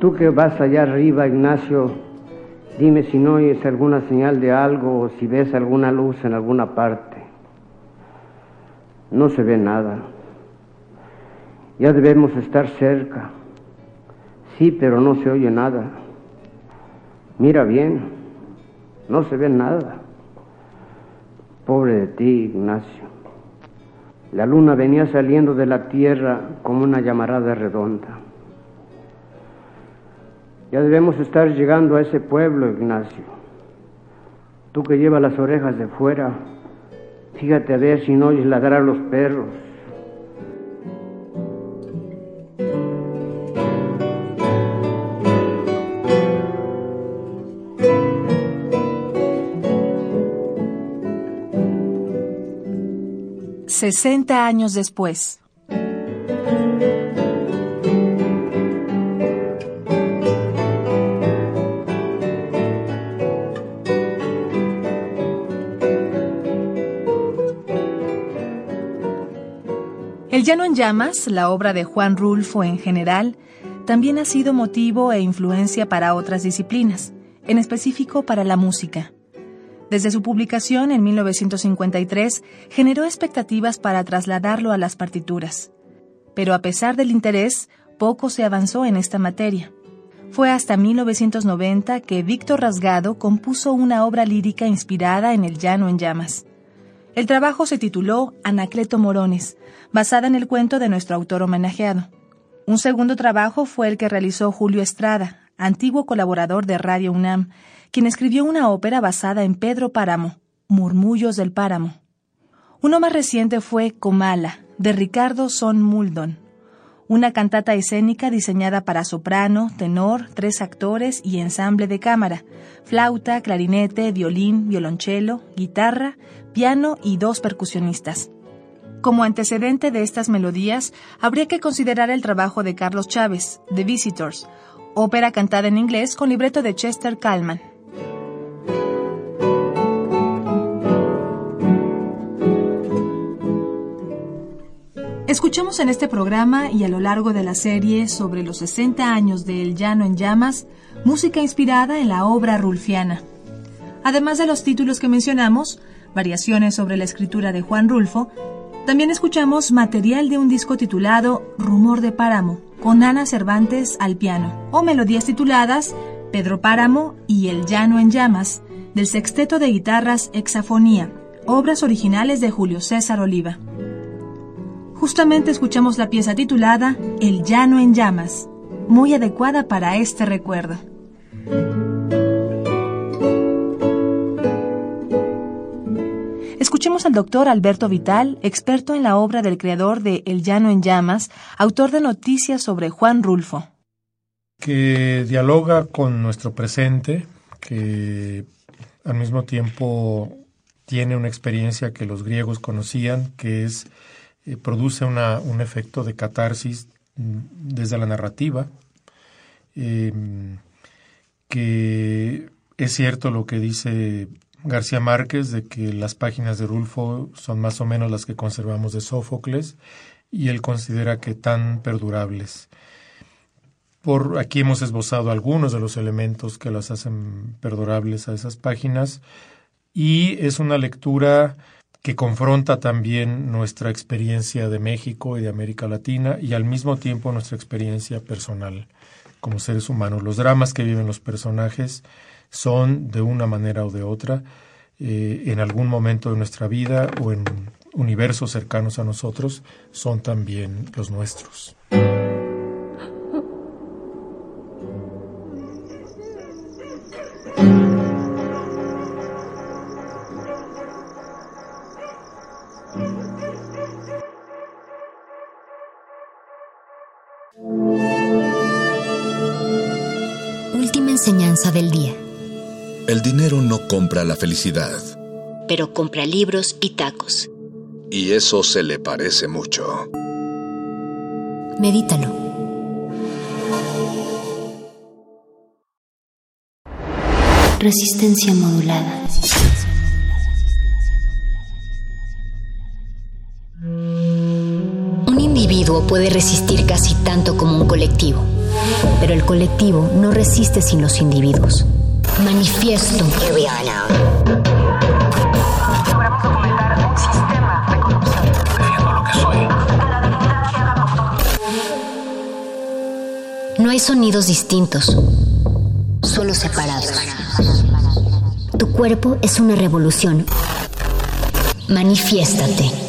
Tú que vas allá arriba, Ignacio, dime si no oyes alguna señal de algo o si ves alguna luz en alguna parte. No se ve nada. Ya debemos estar cerca. Sí, pero no se oye nada. Mira bien, no se ve nada. Pobre de ti, Ignacio. La luna venía saliendo de la tierra como una llamarada redonda. Ya debemos estar llegando a ese pueblo, Ignacio. Tú que llevas las orejas de fuera, fíjate a ver si no oyes ladrar a los perros. 60 años después. El Llano en Llamas, la obra de Juan Rulfo en general, también ha sido motivo e influencia para otras disciplinas, en específico para la música. Desde su publicación en 1953 generó expectativas para trasladarlo a las partituras. Pero a pesar del interés, poco se avanzó en esta materia. Fue hasta 1990 que Víctor Rasgado compuso una obra lírica inspirada en el llano en llamas. El trabajo se tituló Anacleto Morones, basada en el cuento de nuestro autor homenajeado. Un segundo trabajo fue el que realizó Julio Estrada, antiguo colaborador de Radio UNAM, quien escribió una ópera basada en Pedro Páramo, Murmullos del Páramo. Uno más reciente fue Comala, de Ricardo Son Muldon, una cantata escénica diseñada para soprano, tenor, tres actores y ensamble de cámara, flauta, clarinete, violín, violonchelo, guitarra, piano y dos percusionistas. Como antecedente de estas melodías, habría que considerar el trabajo de Carlos Chávez, The Visitors, ópera cantada en inglés con libreto de Chester Kallman. Escuchamos en este programa y a lo largo de la serie sobre los 60 años de El Llano en Llamas, música inspirada en la obra rulfiana. Además de los títulos que mencionamos, variaciones sobre la escritura de Juan Rulfo, También escuchamos material de un disco titulado Rumor de Páramo, con Ana Cervantes al piano, o melodías tituladas Pedro Páramo y El Llano en Llamas, del sexteto de guitarras Hexafonía, obras originales de Julio César Oliva. Justamente escuchamos la pieza titulada El Llano en Llamas, muy adecuada para este recuerdo. Escuchemos al doctor Alberto Vital, experto en la obra del creador de El Llano en Llamas, autor de noticias sobre Juan Rulfo. Que dialoga con nuestro presente, que al mismo tiempo tiene una experiencia que los griegos conocían, que es eh, produce una, un efecto de catarsis mm, desde la narrativa, em, que es cierto lo que dice García Márquez de que las páginas de Rulfo son más o menos las que conservamos de Sófocles y él considera que tan perdurables. Por aquí hemos esbozado algunos de los elementos que las hacen perdurables a esas páginas y es una lectura que confronta también nuestra experiencia de México y de América Latina y al mismo tiempo nuestra experiencia personal como seres humanos. Los dramas que viven los personajes son de una manera o de otra eh, en algún momento de nuestra vida o en universos cercanos a nosotros son también los nuestros. enseñanza del día. El dinero no compra la felicidad. Pero compra libros y tacos. Y eso se le parece mucho. Medítalo. Resistencia modulada. Un individuo puede resistir casi tanto como un colectivo, pero el colectivo no resiste sin los individuos. Manifiesto. No hay sonidos distintos, solo separados. Tu cuerpo es una revolución. Manifiéstate.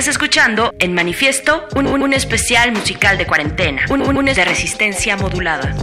Estás escuchando en Manifiesto un, un, un especial musical de cuarentena, un, un, un de resistencia modulada.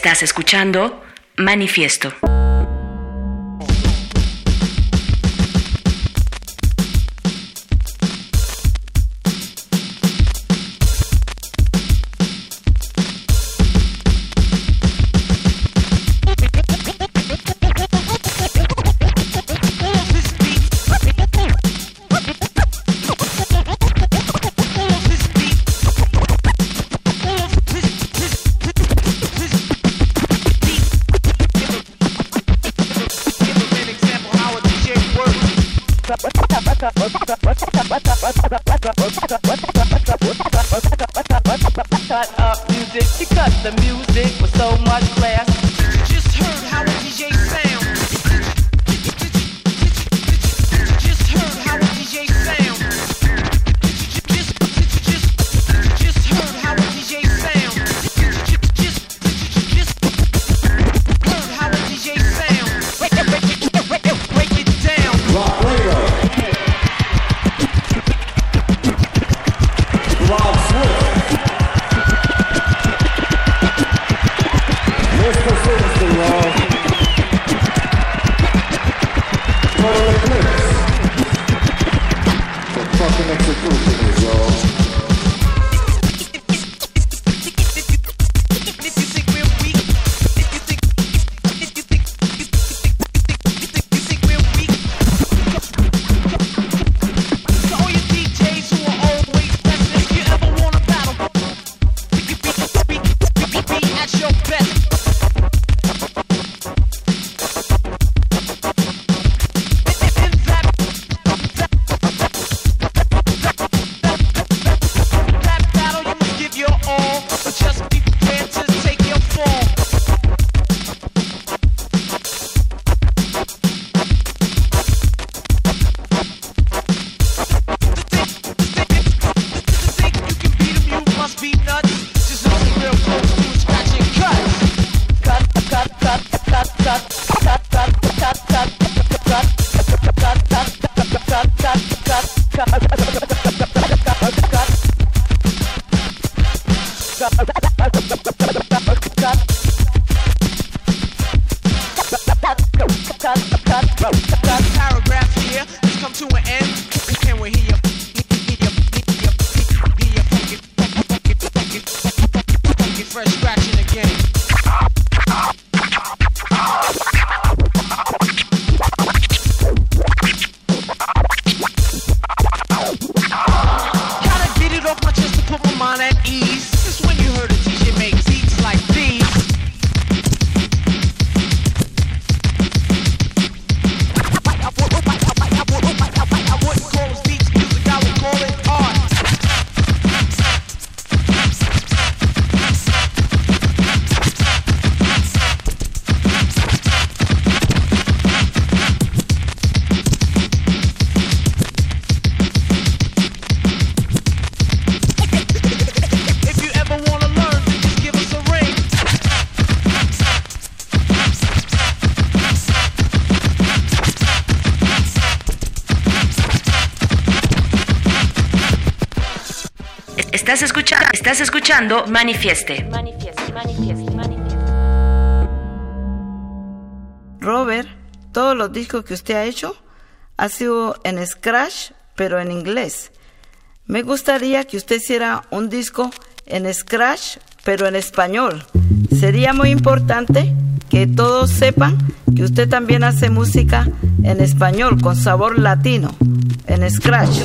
Estás escuchando Manifiesto. Estás escuchando, estás escuchando Manifieste. Robert, todos los discos que usted ha hecho ha sido en Scratch, pero en inglés. Me gustaría que usted hiciera un disco en Scratch, pero en español. Sería muy importante que todos sepan que usted también hace música en español con sabor latino, en scratch.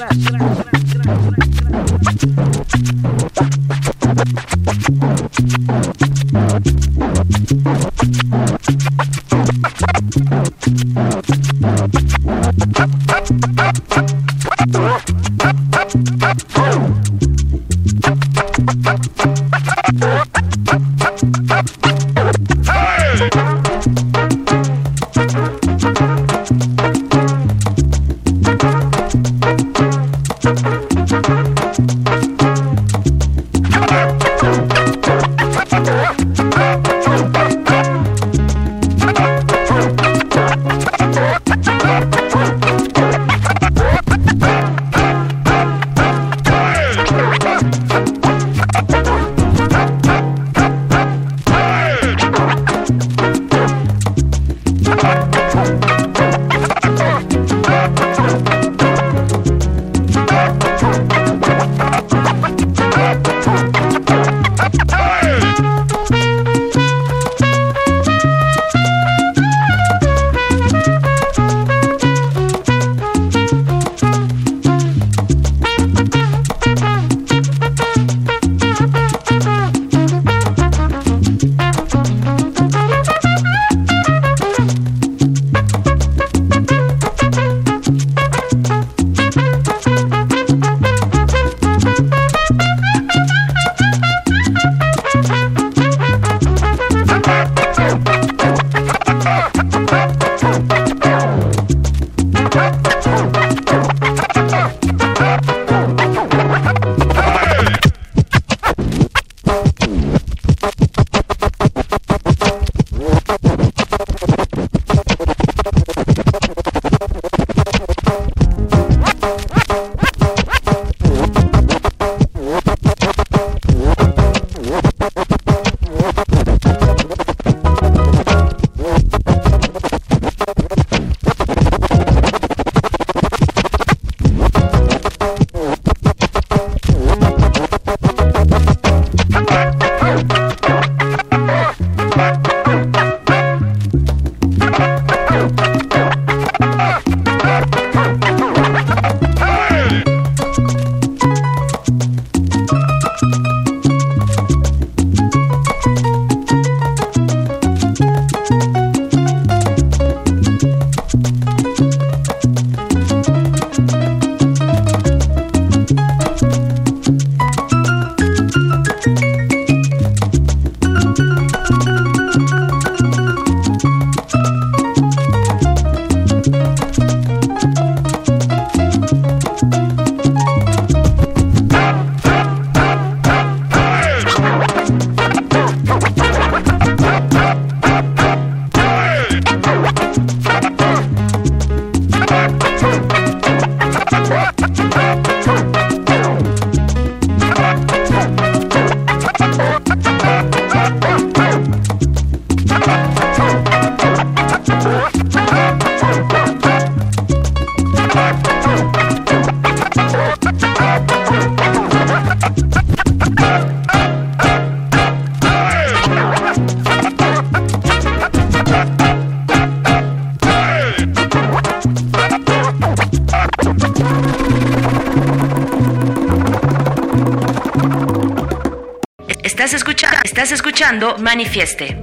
Manifieste,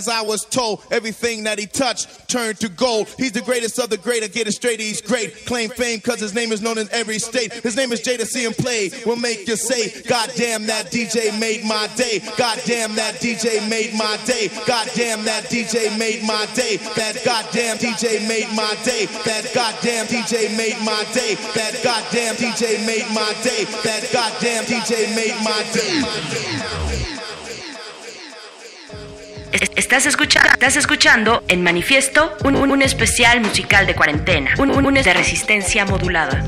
as I was told, everything that he touched turned to gold. He's the greatest of the great, I get it straight, he's great. Claim fame cause his name is known in every state. His name is Jay to see him play. We'll make you say, God damn that DJ made my day. God damn that DJ made my day. God damn that DJ made my day. That goddamn DJ made my day. That goddamn DJ made my day. That goddamn DJ made my day. That goddamn DJ made my day. Es- Estás escuchando, estás escuchando en Manifiesto un, un- un especial musical de cuarentena, un, un, un de resistencia modulada.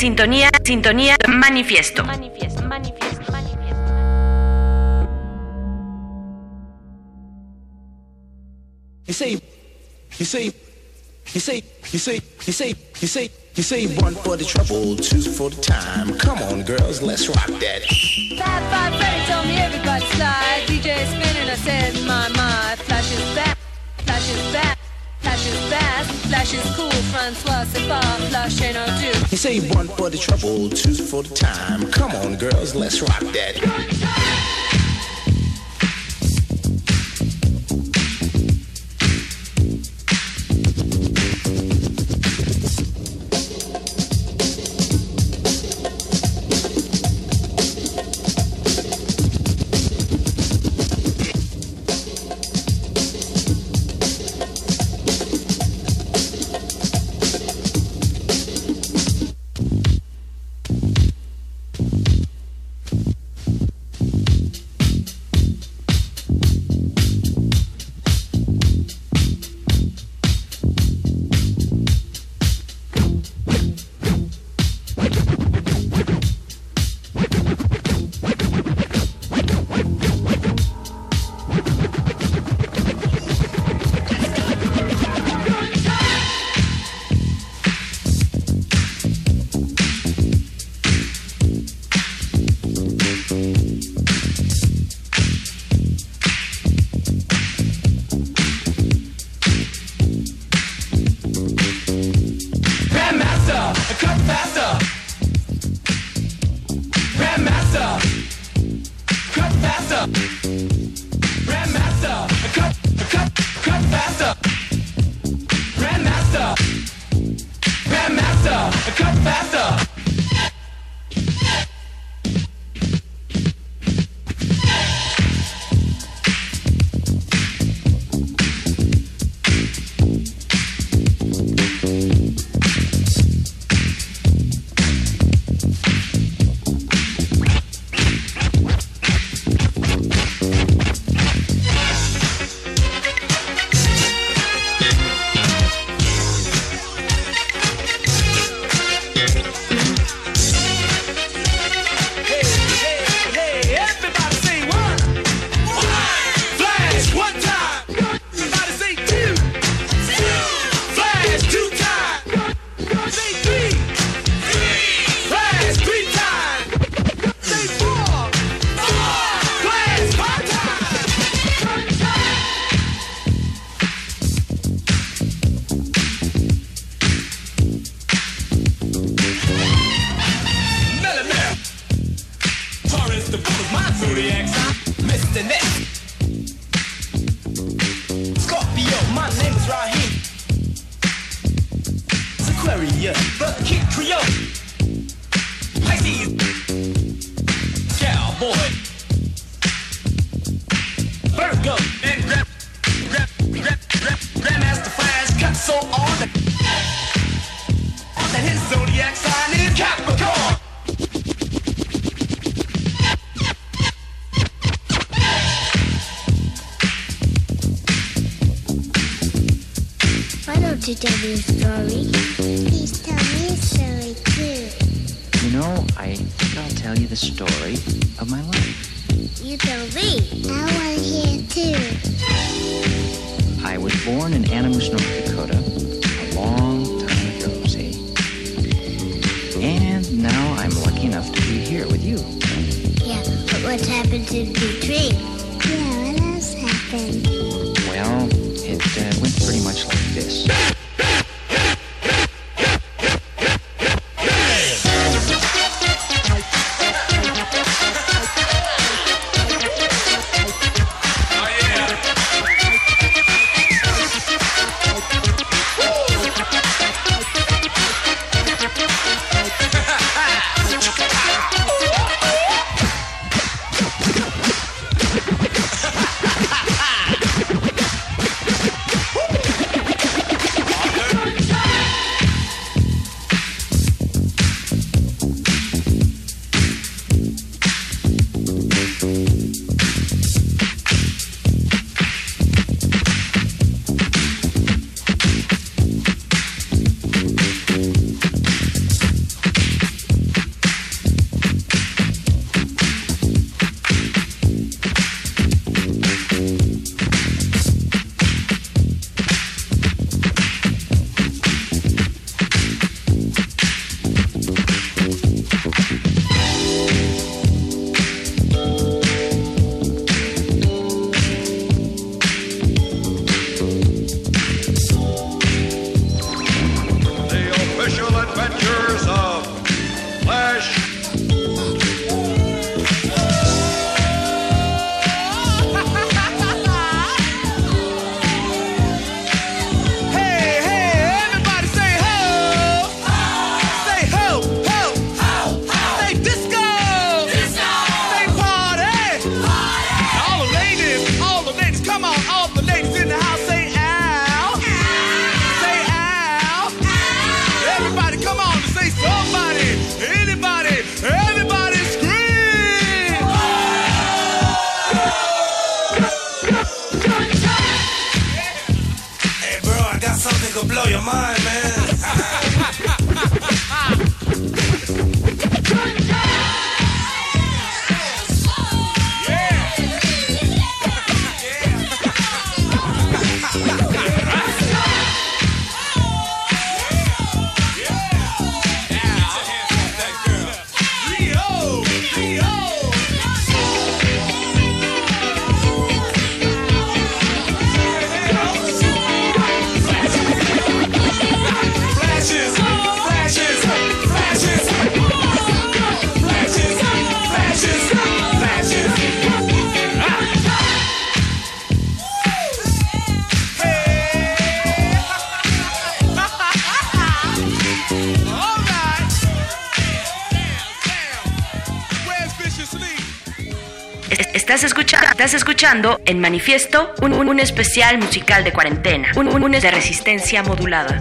Sintonía, sintonía, manifiesto. Manifiesto, manifiesto, manifiesto. You say, you say, you say, you say, you say, you say, you say one for the trouble, two for the time. Come on, girls, let's rock that. Fat Five Freddy told me everybody slide. DJ spinning, I said, my, my. Flash is back, flash is back, flash is fast, flash is cool. Francois, c'est pas flash ain't no do. You say one for the trouble, two for the time. Come on, girls, let's rock that. Estás escuchando en manifiesto un, un, especial musical de cuarentena, un, un, un de resistencia modulada.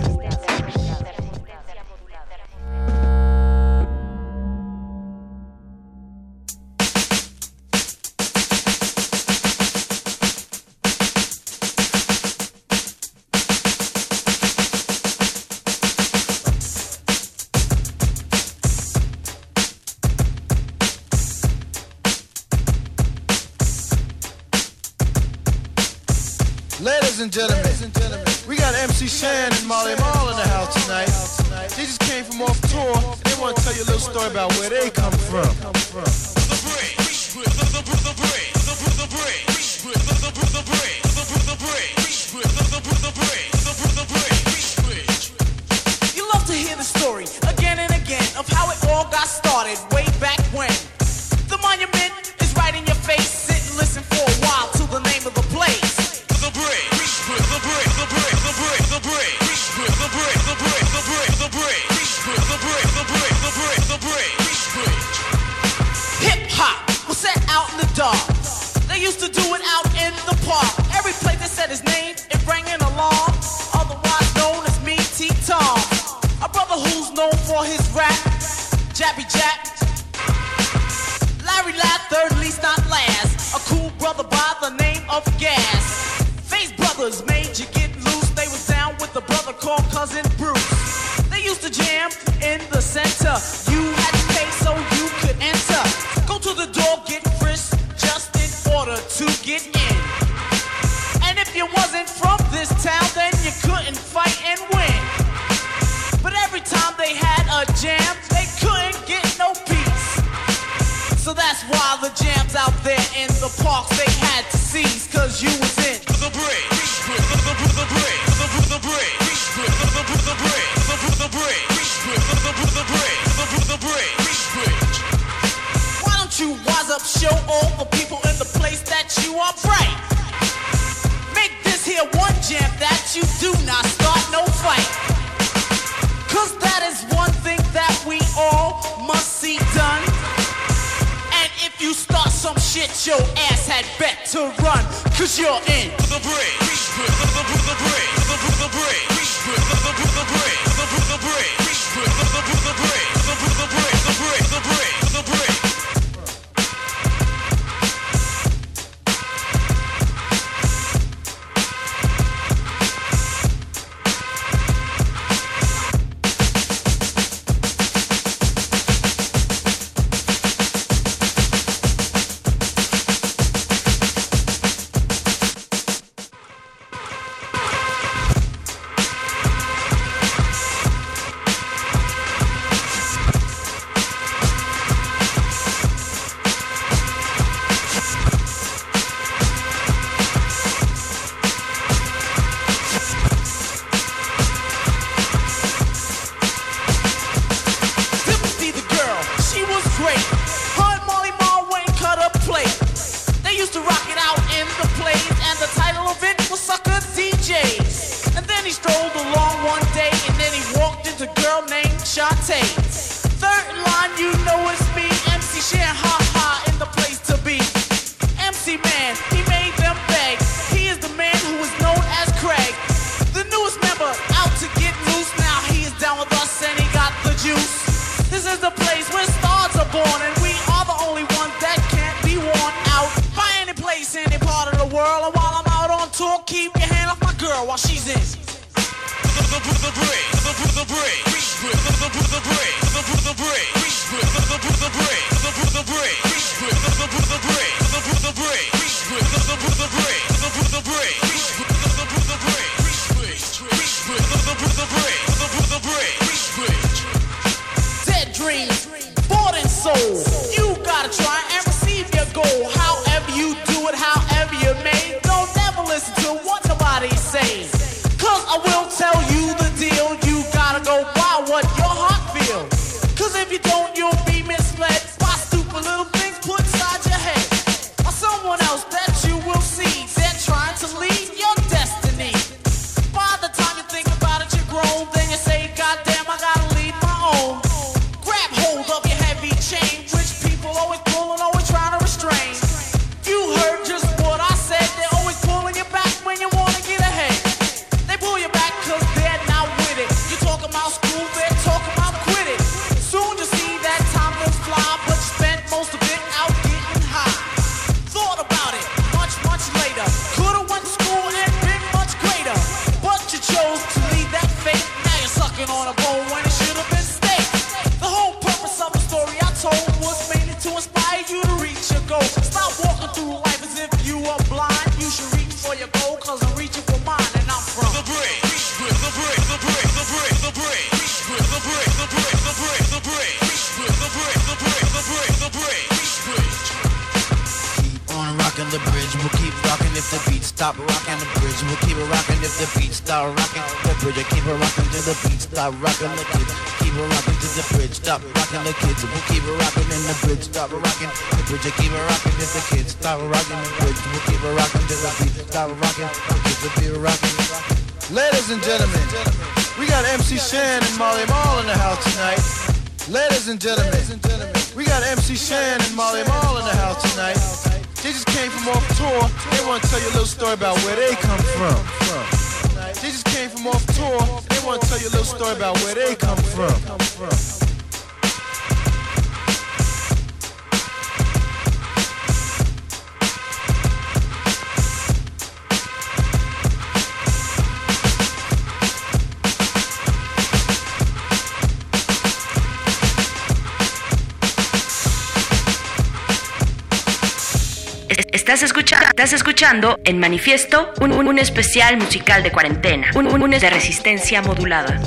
en manifiesto un, un, especial musical de cuarentena, un, un, un de resistencia modulada.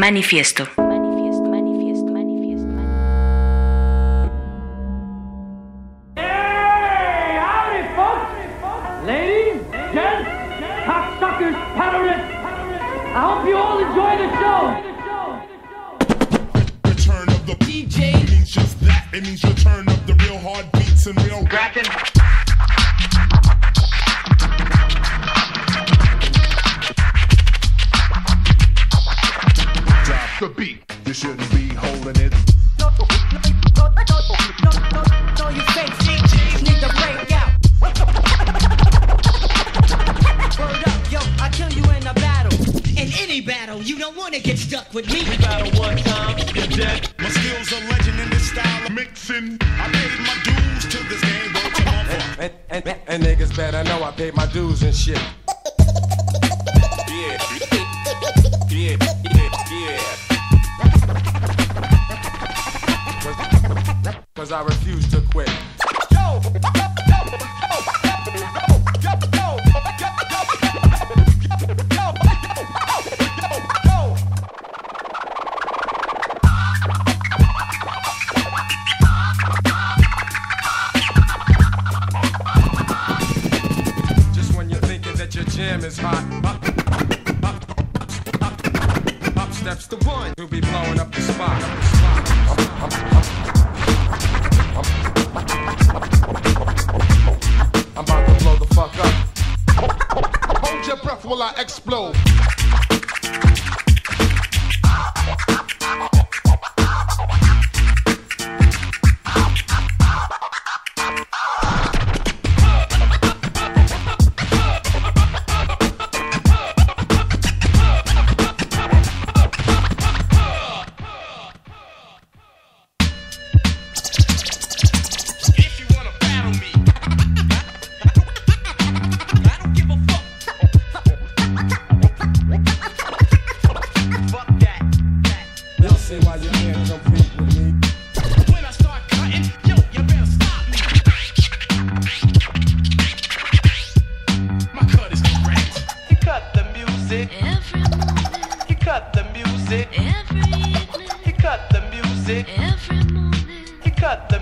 Manifiesto.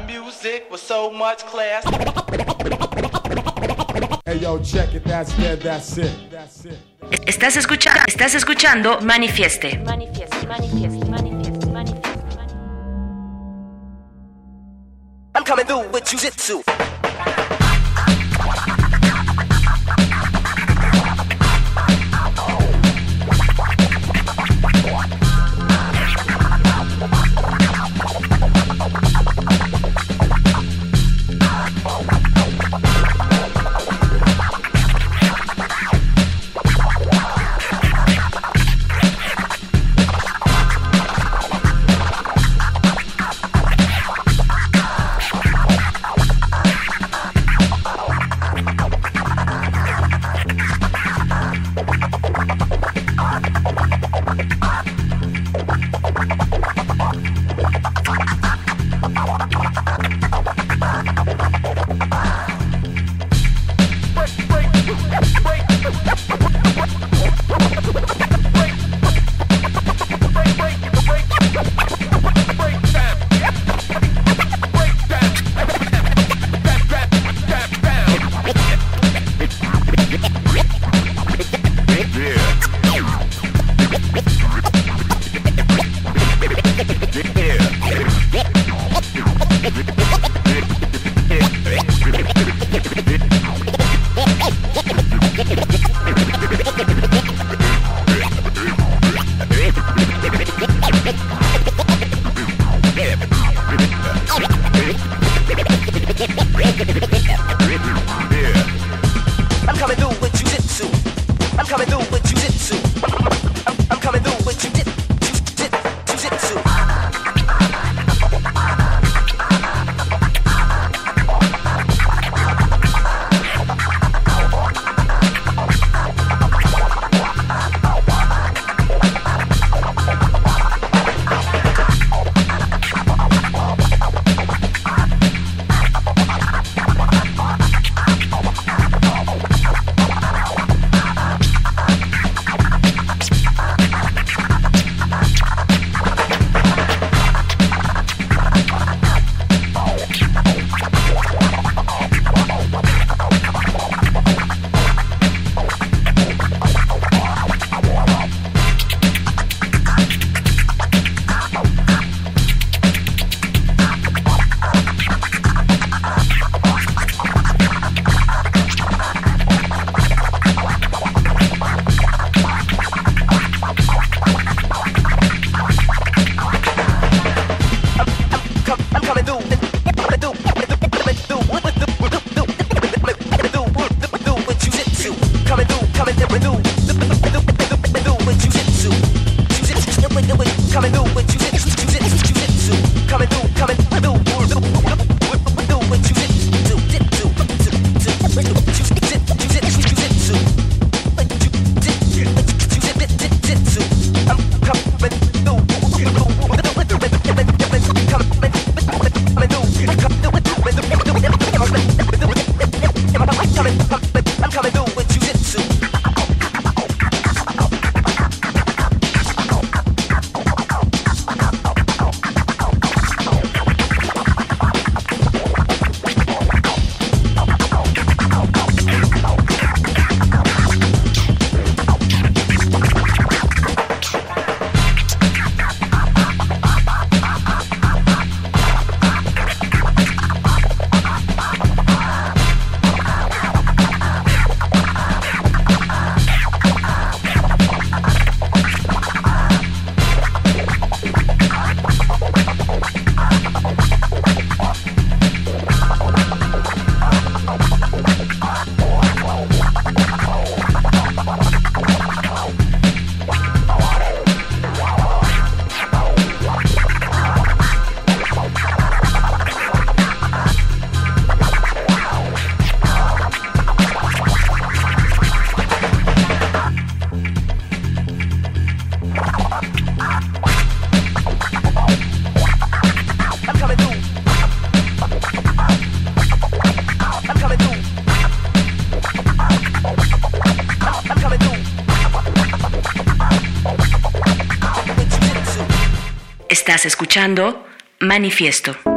music with so much class. Hey yo, check it, that's dead, that's it, that's it. Estás escuchando, estás escuchando Manifieste. Manifieste, manifieste, manifieste, manifieste. I'm coming through with jujitsu. Estás escuchando Manifiesto.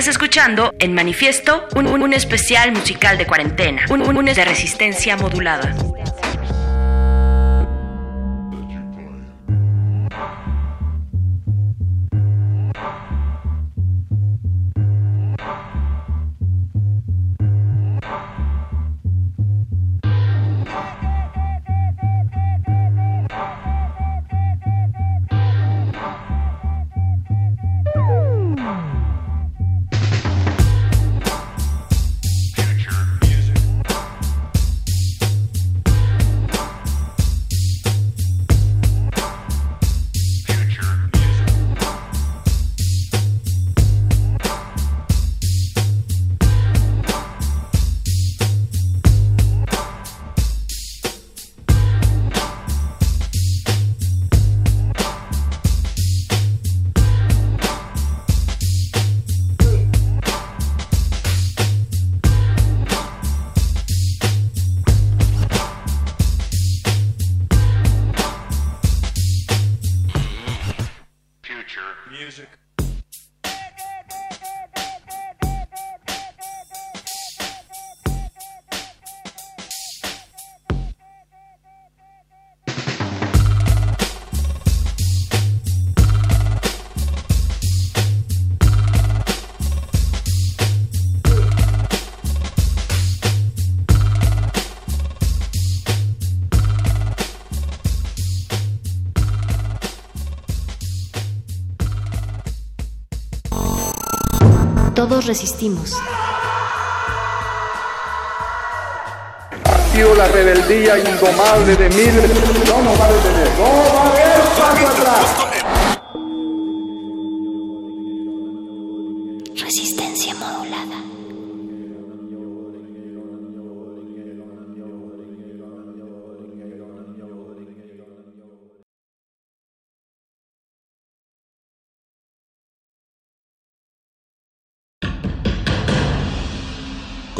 Estás escuchando en Manifiesto un, un- un especial musical de cuarentena, un, un- un de resistencia modulada. Resistimos. La rebeldía indomable de miles. No nos va a detener. No va a haber paso atrás.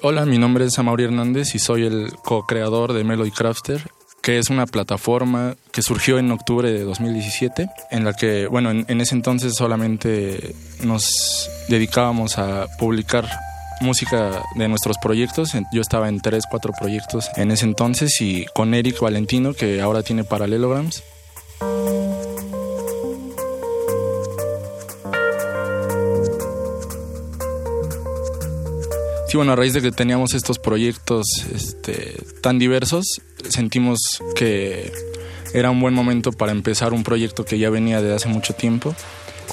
Hola, mi nombre es Amaury Hernández y soy el co-creador de Melody Crafter, que es una plataforma que surgió en octubre de 2017, en la que, bueno, en, en ese entonces solamente nos dedicábamos a publicar música de nuestros proyectos. Yo estaba en tres, cuatro proyectos en ese entonces y con Eric Valentino, que ahora tiene Parallelograms. Sí, bueno, a raíz de que teníamos estos proyectos este, tan diversos, sentimos que era un buen momento para empezar un proyecto que ya venía de hace mucho tiempo,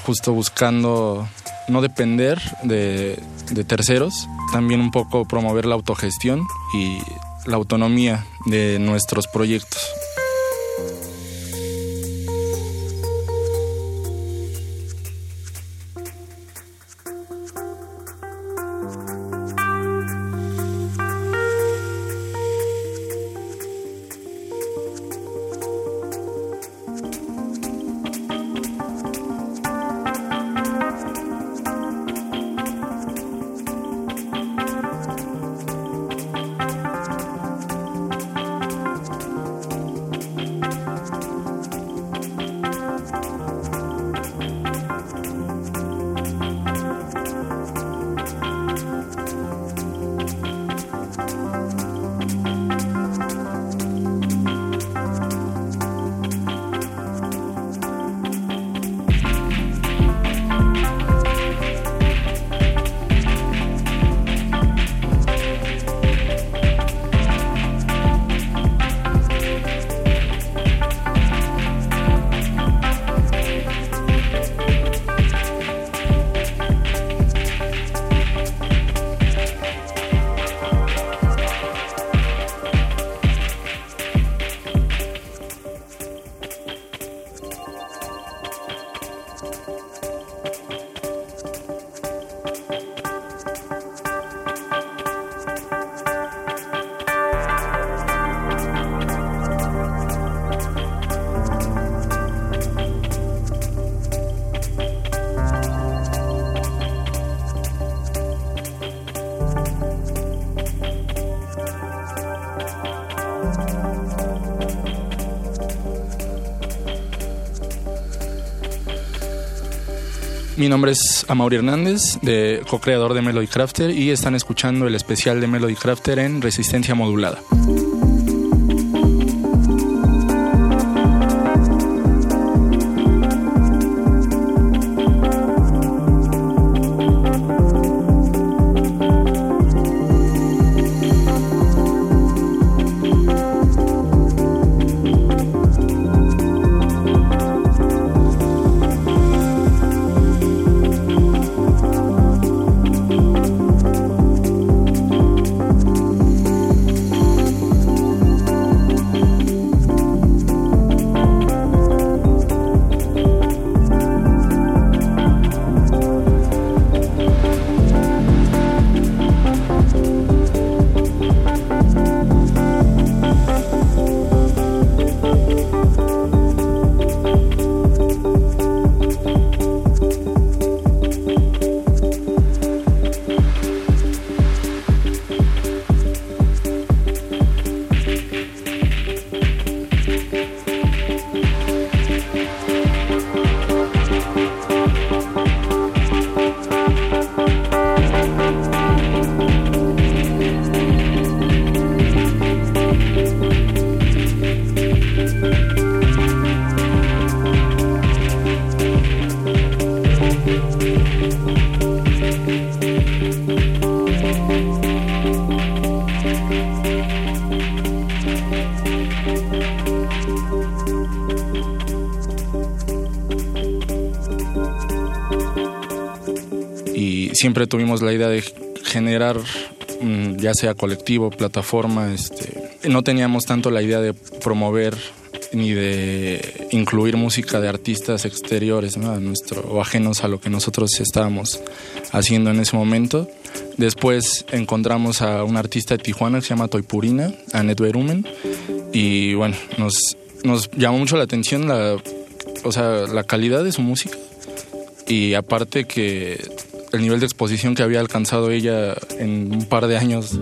justo buscando no depender de, de terceros, también un poco promover la autogestión y la autonomía de nuestros proyectos. Nombre es Amaury Hernández, de co-creador de Melody Crafter, y están escuchando el especial de Melody Crafter en Resistencia Modulada. Tuvimos la idea de generar, mm, ya sea colectivo, plataforma, este, no teníamos tanto la idea de promover ni de incluir música de artistas exteriores ¿no? a nuestro, o ajenos a lo que nosotros estábamos haciendo en ese momento. Después encontramos a un artista de Tijuana que se llama Toipurina, Anet Berumen, y bueno, nos, nos llamó mucho la atención la, o sea, la calidad de su música y aparte que el nivel de exposición que había alcanzado ella en un par de años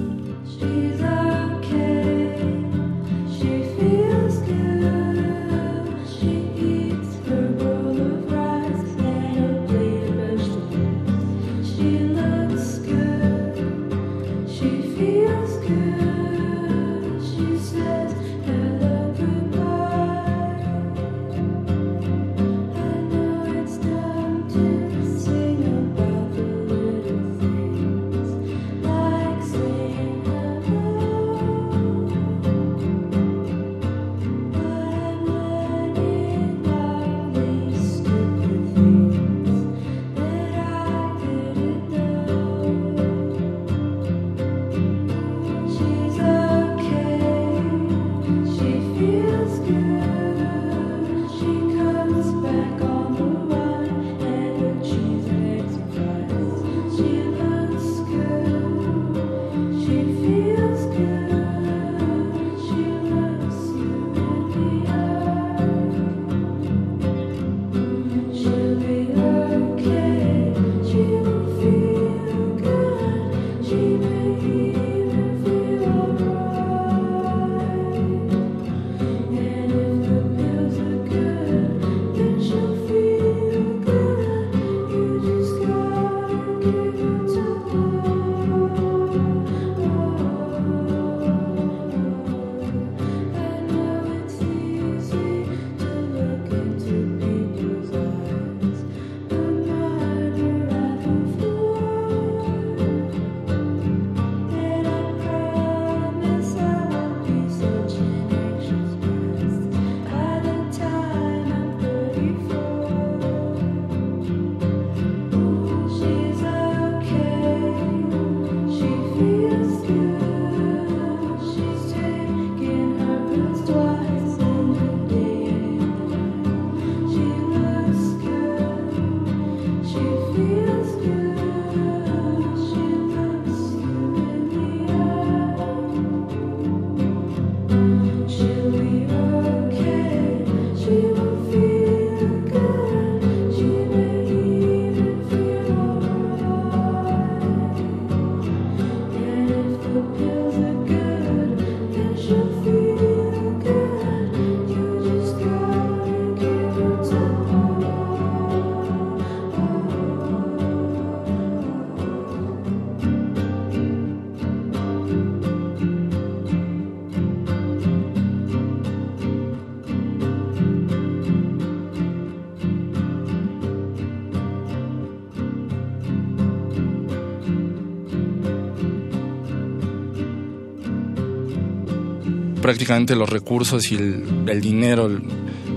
prácticamente los recursos y el, dinero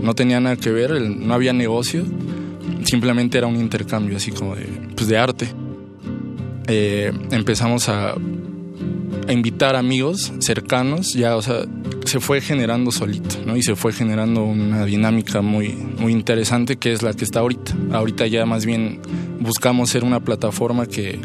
no tenían nada que ver, no había negocio, simplemente era un intercambio así como de, pues de arte. Eh, empezamos a, a invitar amigos cercanos, ya, o sea, se fue generando solito, ¿no? Y se fue generando una dinámica muy, muy interesante que es la que está ahorita. Ahorita ya más bien buscamos ser una plataforma que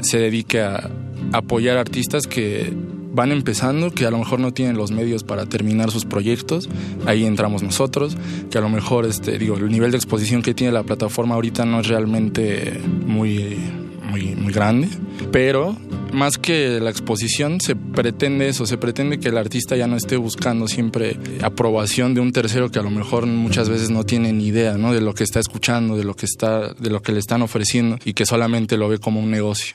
se dedique a apoyar artistas que van empezando, que a lo mejor no tienen los medios para terminar sus proyectos, ahí entramos nosotros, que a lo mejor, este, digo, el nivel de exposición que tiene la plataforma ahorita no es realmente muy, muy, grande, pero más que la exposición se pretende eso, se pretende que el artista ya no esté buscando siempre aprobación de un tercero que a lo mejor muchas veces no tiene ni idea, ¿no? de lo que está escuchando, de lo que está, de lo que le están ofreciendo y que solamente lo ve como un negocio.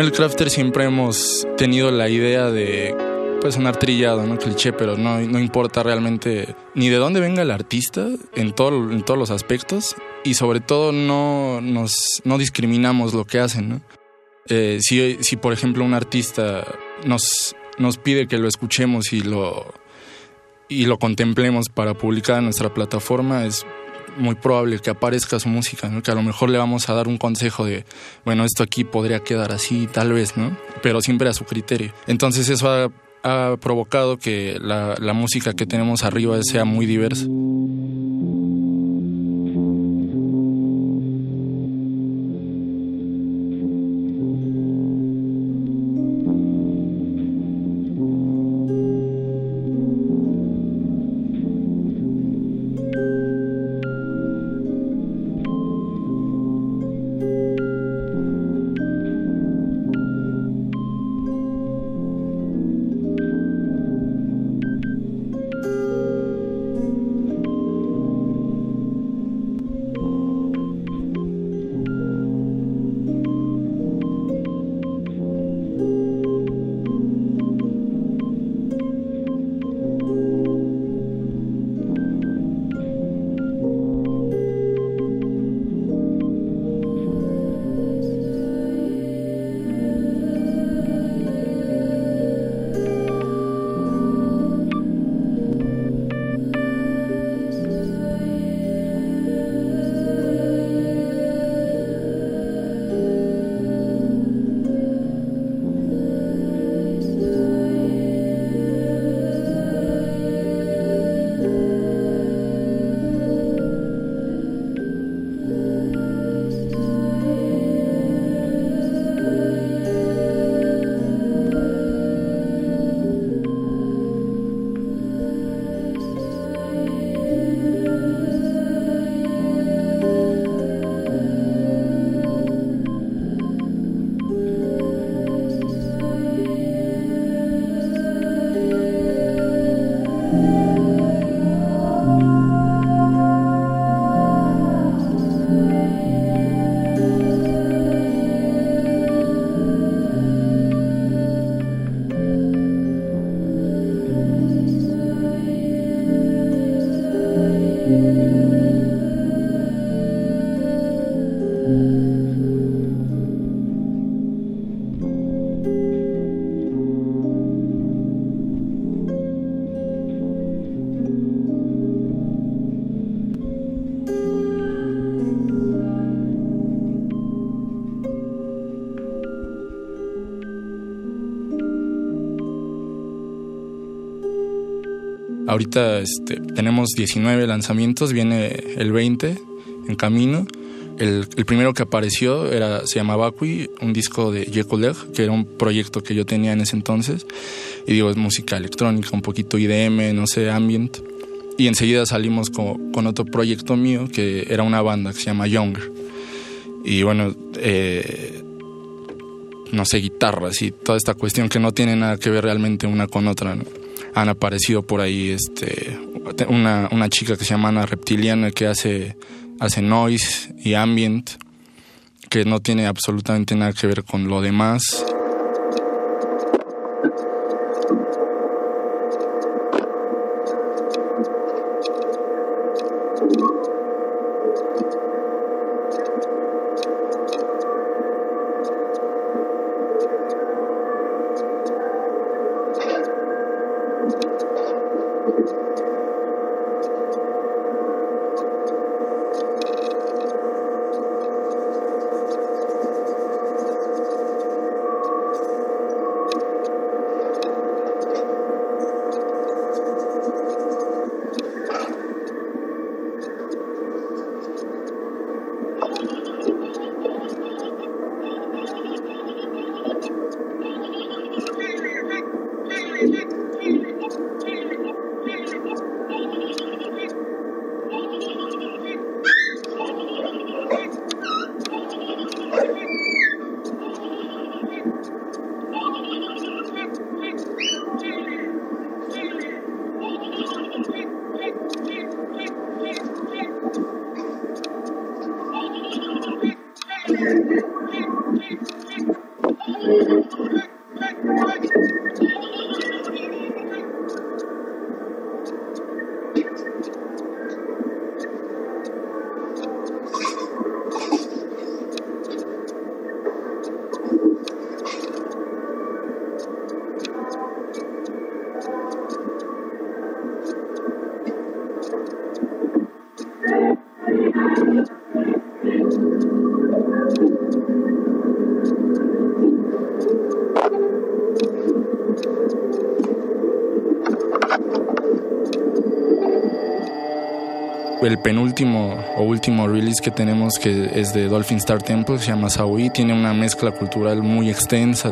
Mel Crafter siempre hemos tenido la idea de pues sonar trillado, ¿no? Cliché, pero no, no importa realmente ni de dónde venga el artista en, todo, en todos los aspectos y sobre todo no, nos, no discriminamos lo que hacen. Eh, si, si, por ejemplo, un artista nos, nos pide que lo escuchemos y lo, y lo contemplemos para publicar en nuestra plataforma, es muy probable que aparezca su música, que a lo mejor le vamos a dar un consejo de, bueno, esto aquí podría quedar así, tal vez, ¿no? Pero siempre a su criterio. Entonces eso ha, provocado que la música que tenemos arriba sea muy diversa. Ahorita este, tenemos 19 lanzamientos, viene el 20 en camino. El, primero que apareció se llamaba Acui, un disco de Jekoleg, que era un proyecto que yo tenía en ese entonces. Y digo, es música electrónica, un poquito IDM, no sé, ambient. Y enseguida salimos con, con otro proyecto mío, que era una banda que se llama Younger. Y bueno, eh, no sé, guitarras y toda esta cuestión que no tiene nada que ver realmente una con otra. ¿no? Han aparecido por ahí este, una, una chica que se llama Ana Reptiliana que hace, hace noise y ambient, que no tiene absolutamente nada que ver con lo demás. El penúltimo o último release que tenemos que es de Dolphin Star Temple, se llama Saui, tiene una mezcla cultural muy extensa.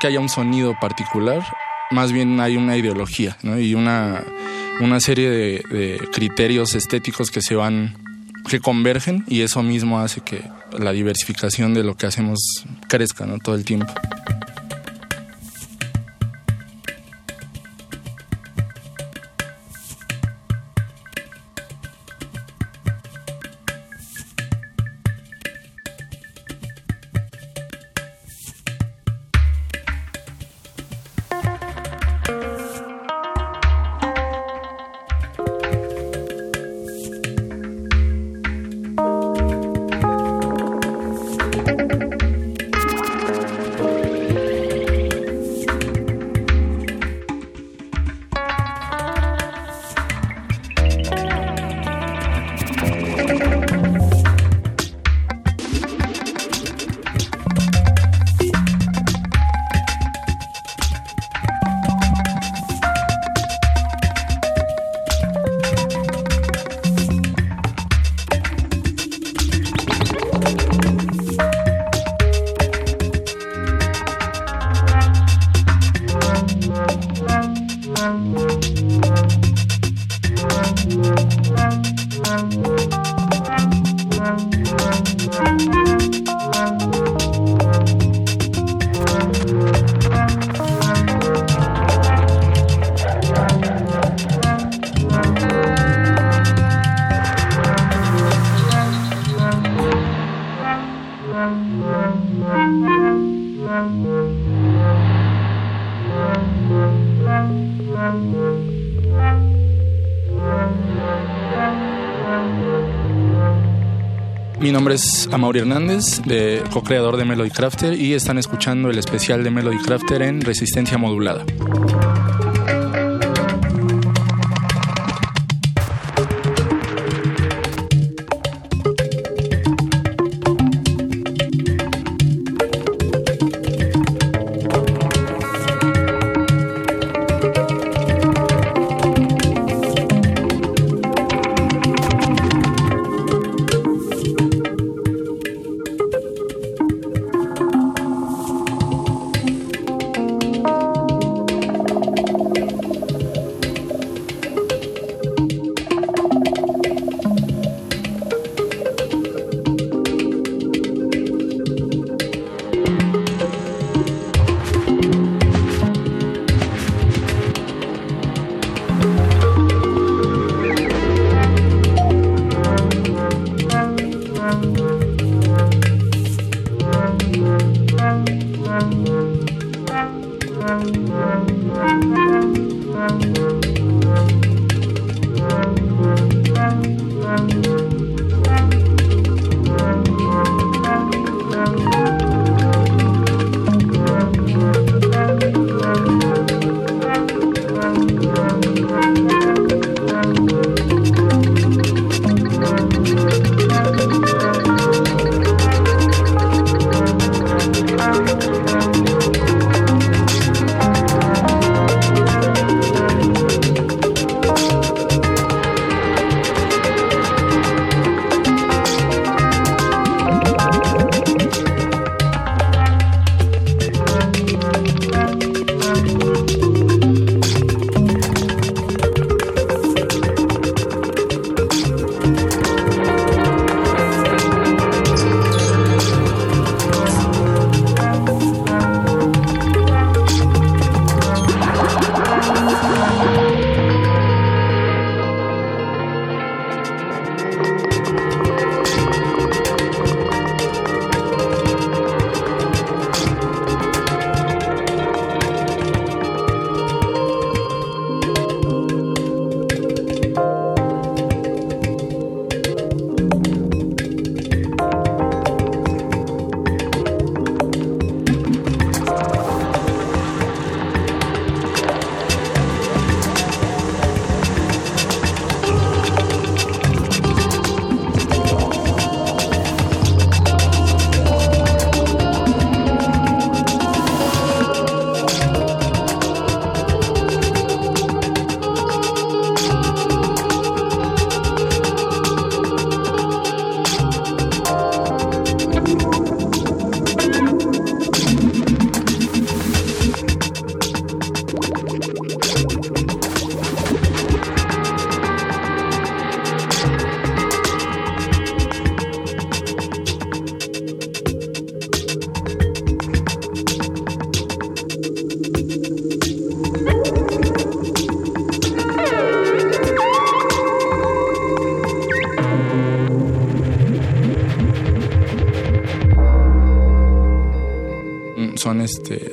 Que haya un sonido particular, más bien hay una ideología y una, una serie de, criterios estéticos que se van, que convergen y eso mismo hace que la diversificación de lo que hacemos crezca todo el tiempo. Es Amaury Hernández, de, co-creador de Melody Crafter, y están escuchando el especial de Melody Crafter en Resistencia Modulada.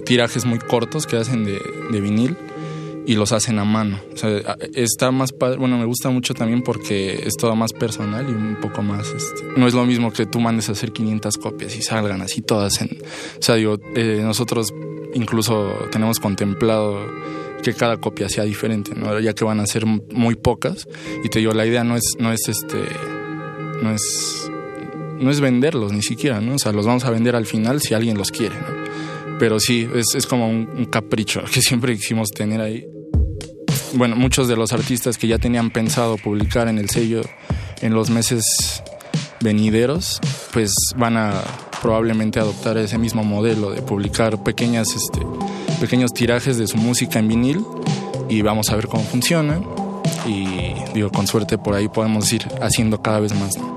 Tirajes muy cortos que hacen de, vinil y los hacen a mano. O sea, está más padre, bueno, me gusta mucho también porque es todo más personal y un poco más, este, no es lo mismo que tú mandes a hacer 500 copias y salgan así todas o sea, digo, eh, nosotros incluso tenemos contemplado que cada copia sea diferente, ¿no? Ya que van a ser muy pocas y te digo, la idea no es, no es este, no es, no es venderlos ni siquiera, ¿no? O sea, los vamos a vender al final si alguien los quiere. Pero sí, es, es como un, un capricho que siempre quisimos tener ahí. Bueno, muchos de los artistas que ya tenían pensado publicar en el sello en los meses venideros, pues van a probablemente adoptar ese mismo modelo de publicar pequeñas, este, pequeños tirajes de su música en vinil y vamos a ver cómo funciona. Y digo, con suerte por ahí podemos ir haciendo cada vez más. ¿no?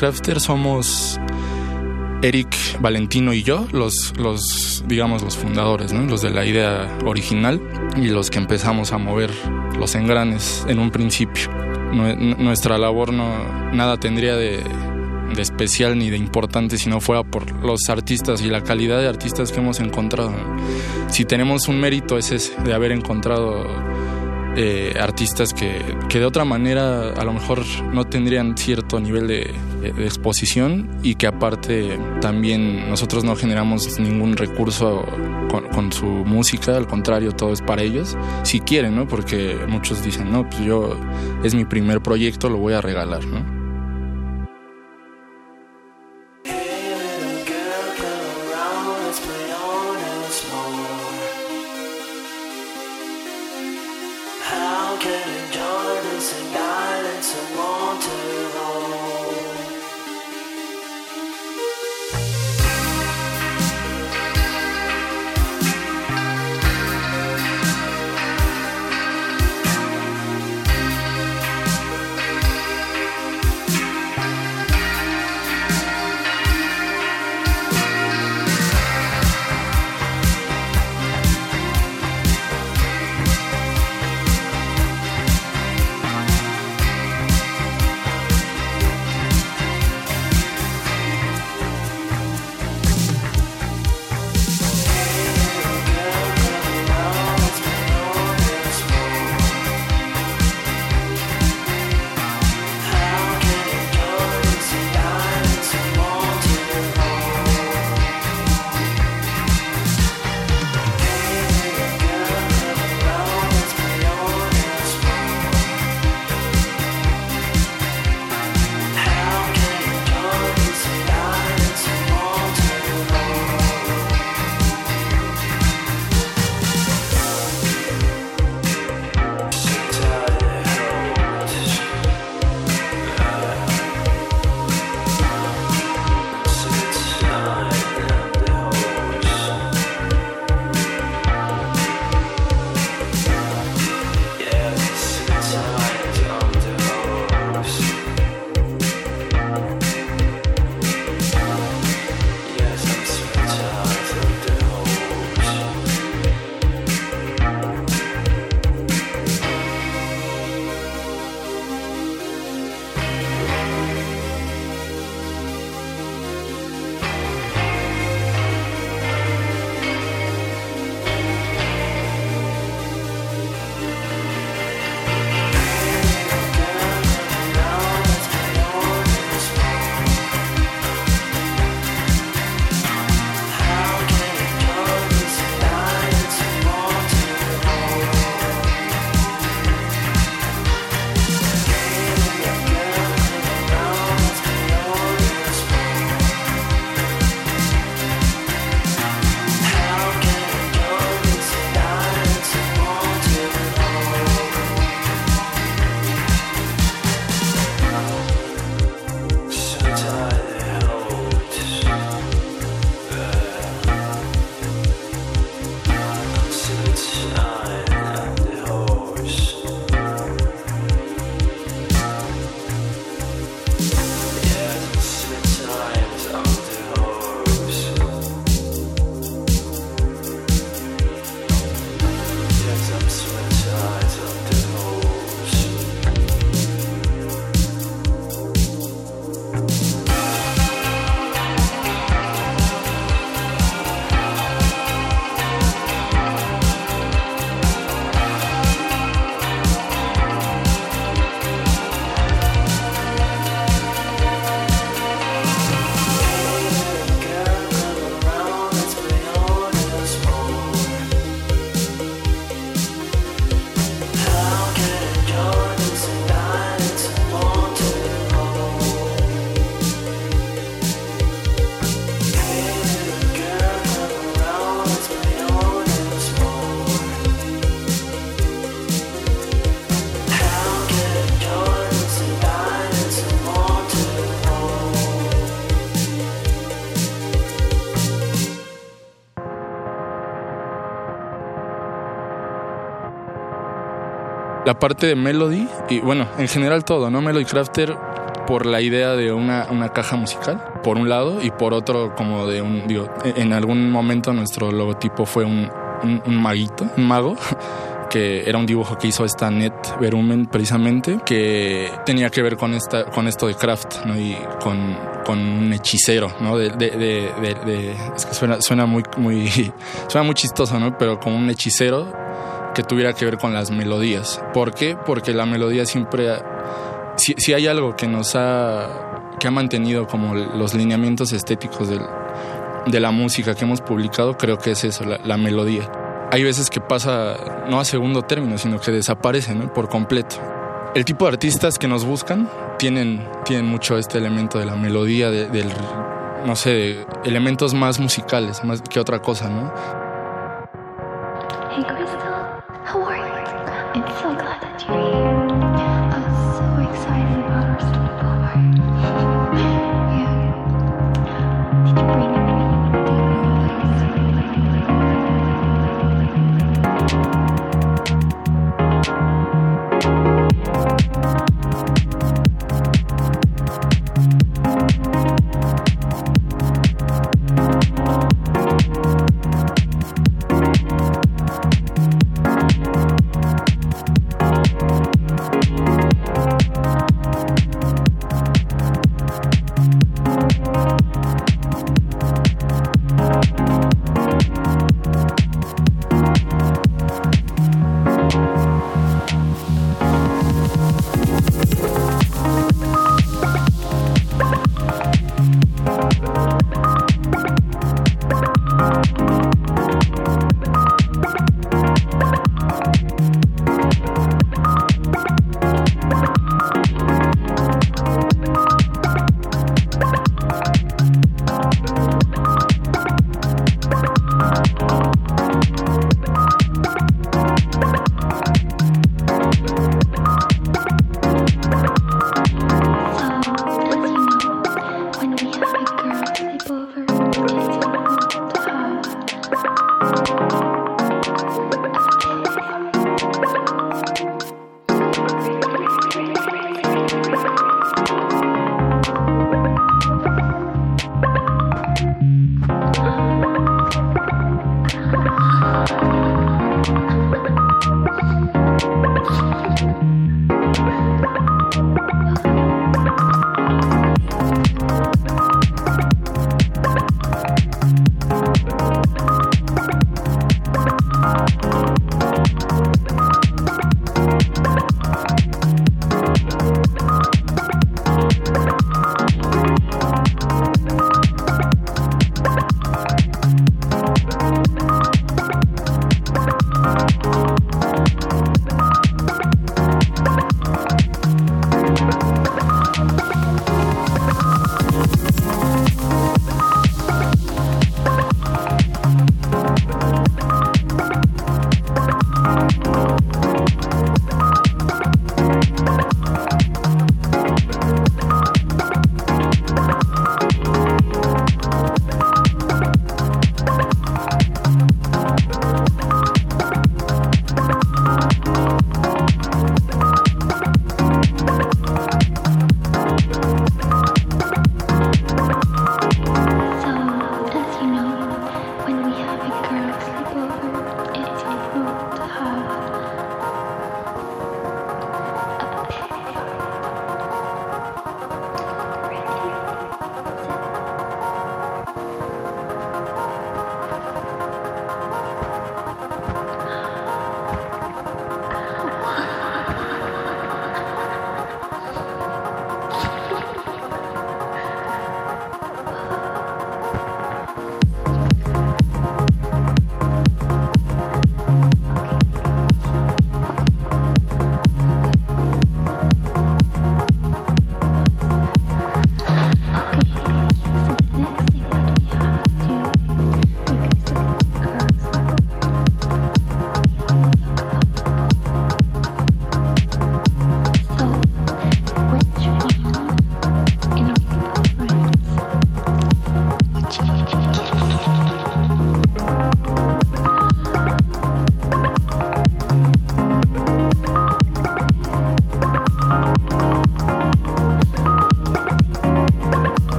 Crafter somos Eric, Valentino y yo, los, los digamos, los fundadores, ¿no? los de la idea original y los que empezamos a mover los engranes en un principio. Nue- Nuestra labor no, nada tendría de, de especial ni de importante si no fuera por los artistas y la calidad de artistas que hemos encontrado. Si tenemos un mérito es ese, de haber encontrado eh, artistas que, que de otra manera a lo mejor no tendrían cierto nivel de exposición y que aparte también nosotros no generamos ningún recurso con, con su música, al contrario, todo es para ellos, si quieren, ¿no? Porque muchos dicen, no, pues yo es mi primer proyecto, lo voy a regalar, ¿no? La parte de Melody y bueno, en general todo, ¿no? Melody Crafter por la idea de una, una caja musical, por un lado, y por otro, como de un. Digo, en algún momento nuestro logotipo fue un, un, maguito, un mago. que era un dibujo que hizo esta Net Verumen precisamente, que tenía que ver con, esta, con esto de craft, ¿no? Y con, con un hechicero, ¿no? De, de, de, de- de- es que suena, suena muy, muy, suena muy chistoso, ¿no? Pero como un hechicero que tuviera que ver con las melodías. ¿Por qué? Porque la melodía siempre, ha- si, si hay algo que nos ha, que ha mantenido como los lineamientos estéticos del, de la música que hemos publicado, creo que es eso, la, la melodía. Hay veces que pasa no a segundo término, sino que desaparece ¿no? por completo. El tipo de artistas que nos buscan tienen, tienen mucho este elemento de la melodía, de- del, no sé, de elementos más musicales, más que otra cosa, ¿no?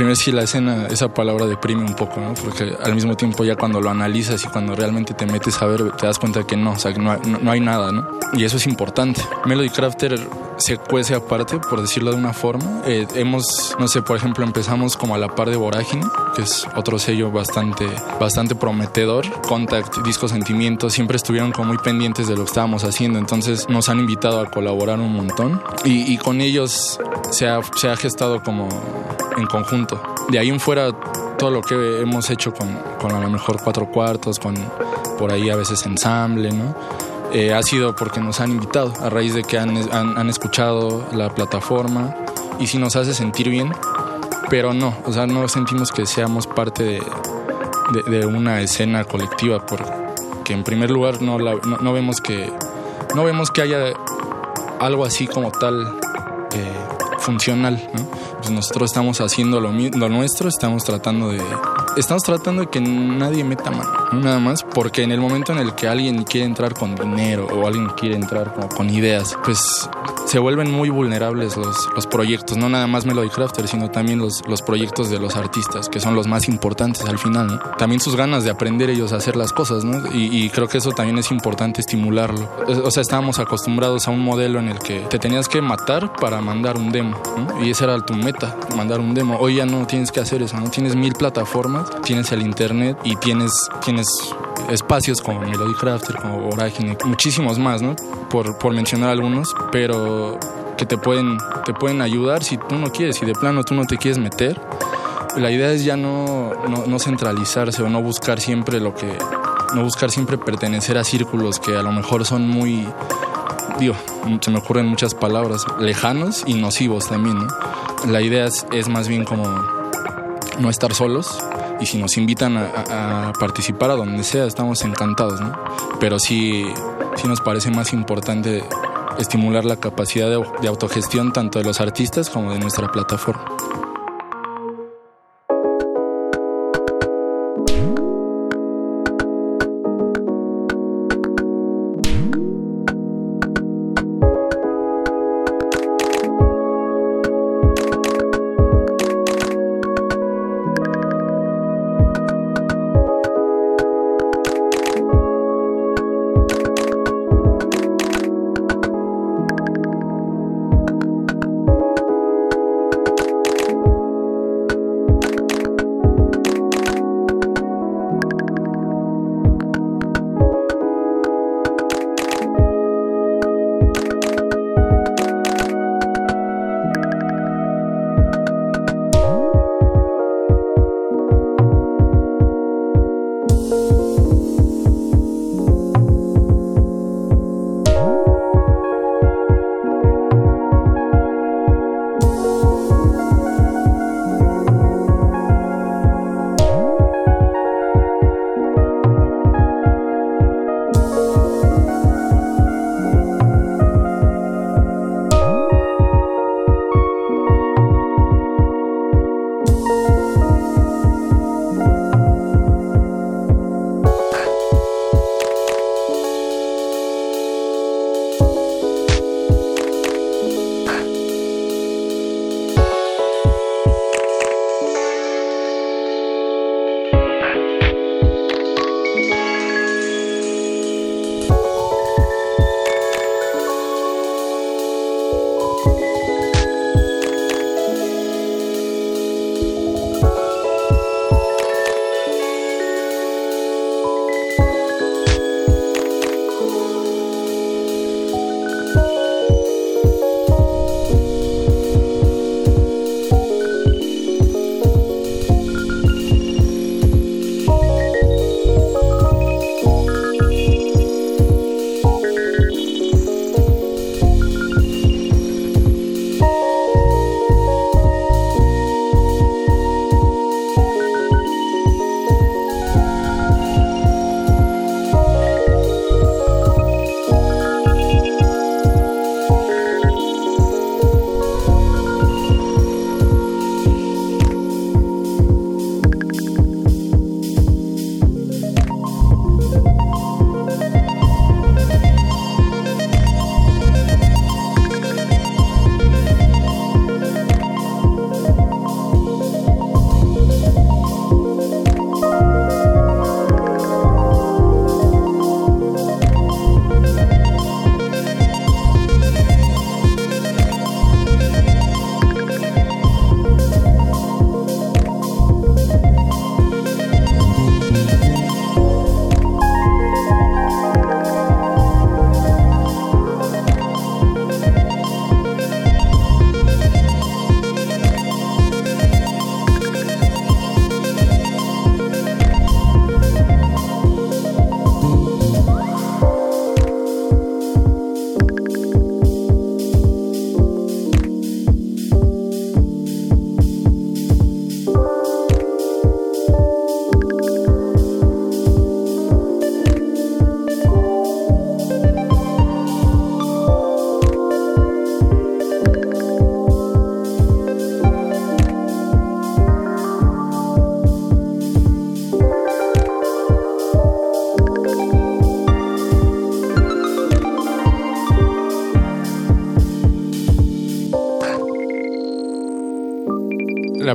Primero sí la escena, esa palabra deprime un poco, ¿no? Porque al mismo tiempo ya cuando lo analizas y cuando realmente te metes a ver, te das cuenta que no, o sea, que no no- hay nada, ¿no? Y eso es importante. Melody Crafter se cuece aparte, por decirlo de una forma. Eh, hemos, no sé, por ejemplo, empezamos como a la par de Vorágine, que es otro sello bastante, bastante prometedor. Contact, Disco Sentimientos, siempre estuvieron como muy pendientes de lo que estábamos haciendo, entonces nos han invitado a colaborar un montón. Y, y con ellos se ha, se ha gestado como en conjunto. De ahí en fuera, todo lo que hemos hecho con, a lo mejor cuatro cuartos, con por ahí a veces ensamble, ¿no? Eh, ha sido porque nos han invitado a raíz de que han, escuchado la plataforma y si nos hace sentir bien, pero no, o sea, no sentimos que seamos parte de, una escena colectiva porque en primer lugar no vemos que no vemos que haya algo así como tal eh, funcional, ¿no? Pues nosotros estamos haciendo lo, lo nuestro, estamos tratando de estamos tratando de que nadie meta mano, ¿no? nada más, porque en el momento en el que alguien quiere entrar con dinero o alguien quiere entrar con ideas, pues se vuelven muy vulnerables los, los proyectos, no nada más Melody Crafter, sino también los, los proyectos de los artistas, que son los más importantes al final, ¿no? También sus ganas de aprender ellos a hacer las cosas, ¿no? Y, creo que eso también es importante estimularlo. O sea, estábamos acostumbrados a un modelo en el que te tenías que matar para mandar un demo, ¿no? Y esa era tu meta, mandar un demo. Hoy ya no tienes que hacer eso, ¿no? Tienes mil plataformas, tienes el internet y tienes, tienes espacios como Melody Crafter, como Vorágine, muchísimos más, ¿no? Por, por mencionar algunos, pero que te pueden, te pueden ayudar si tú no quieres, si de plano tú no te quieres meter. La idea es ya no, no, no centralizarse o no buscar siempre lo que, no buscar siempre pertenecer a círculos que a lo mejor son muy, digo, se me ocurren muchas palabras, lejanos y nocivos también, ¿no? La idea es, es más bien como no estar solos y si nos invitan a, participar a donde sea, estamos encantados, ¿no? Pero sí, sí nos parece más importante estimular la capacidad de, de autogestión tanto de los artistas como de nuestra plataforma.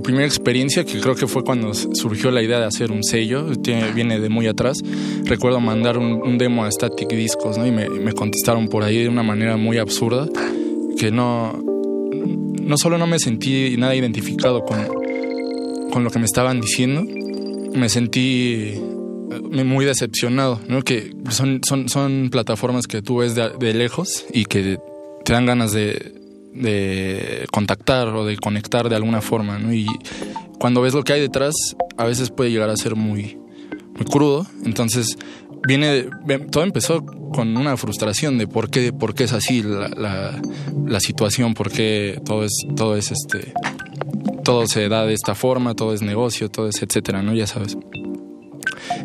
Primera experiencia, que creo que fue cuando surgió la idea de hacer un sello, viene de muy atrás. Recuerdo mandar un, demo a Static Discos, ¿no? Y me, contestaron por ahí de una manera muy absurda, que no, no solo no me sentí nada identificado con, con lo que me estaban diciendo, me sentí eh, muy decepcionado. Que son, son, son plataformas que tú ves de lejos y que te dan ganas de, de contactar o de conectar de alguna forma, ¿no? Y cuando ves lo que hay detrás, a veces puede llegar a ser muy, muy crudo. Entonces, viene, todo empezó con una frustración de por qué, por qué es así la, la, la situación, por qué todo es, todo es este, todo se da de esta forma, todo es negocio, todo es etcétera, ¿no? Ya sabes.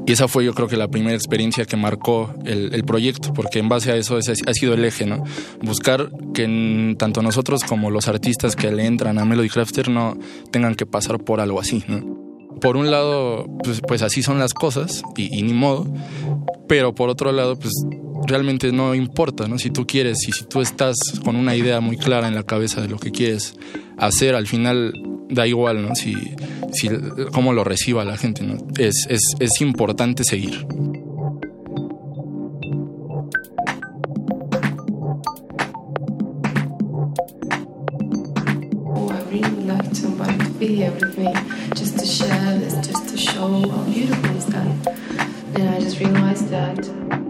Y esa fue yo creo que la primera experiencia que marcó el, el proyecto, porque en base a eso ha sido el eje, ¿no? Buscar que tanto nosotros como los artistas que le entran a Melody Crafter no tengan que pasar por algo así, ¿no? Por un lado, pues, pues así son las cosas y, y ni modo, pero por otro lado, pues realmente no importa, ¿no? Si tú quieres y si tú estás con una idea muy clara en la cabeza de lo que quieres hacer, al final da igual, ¿no? Si, si cómo lo reciba la gente, ¿no? Es, es, es importante seguir. Just to show how beautiful is that. And I just realized that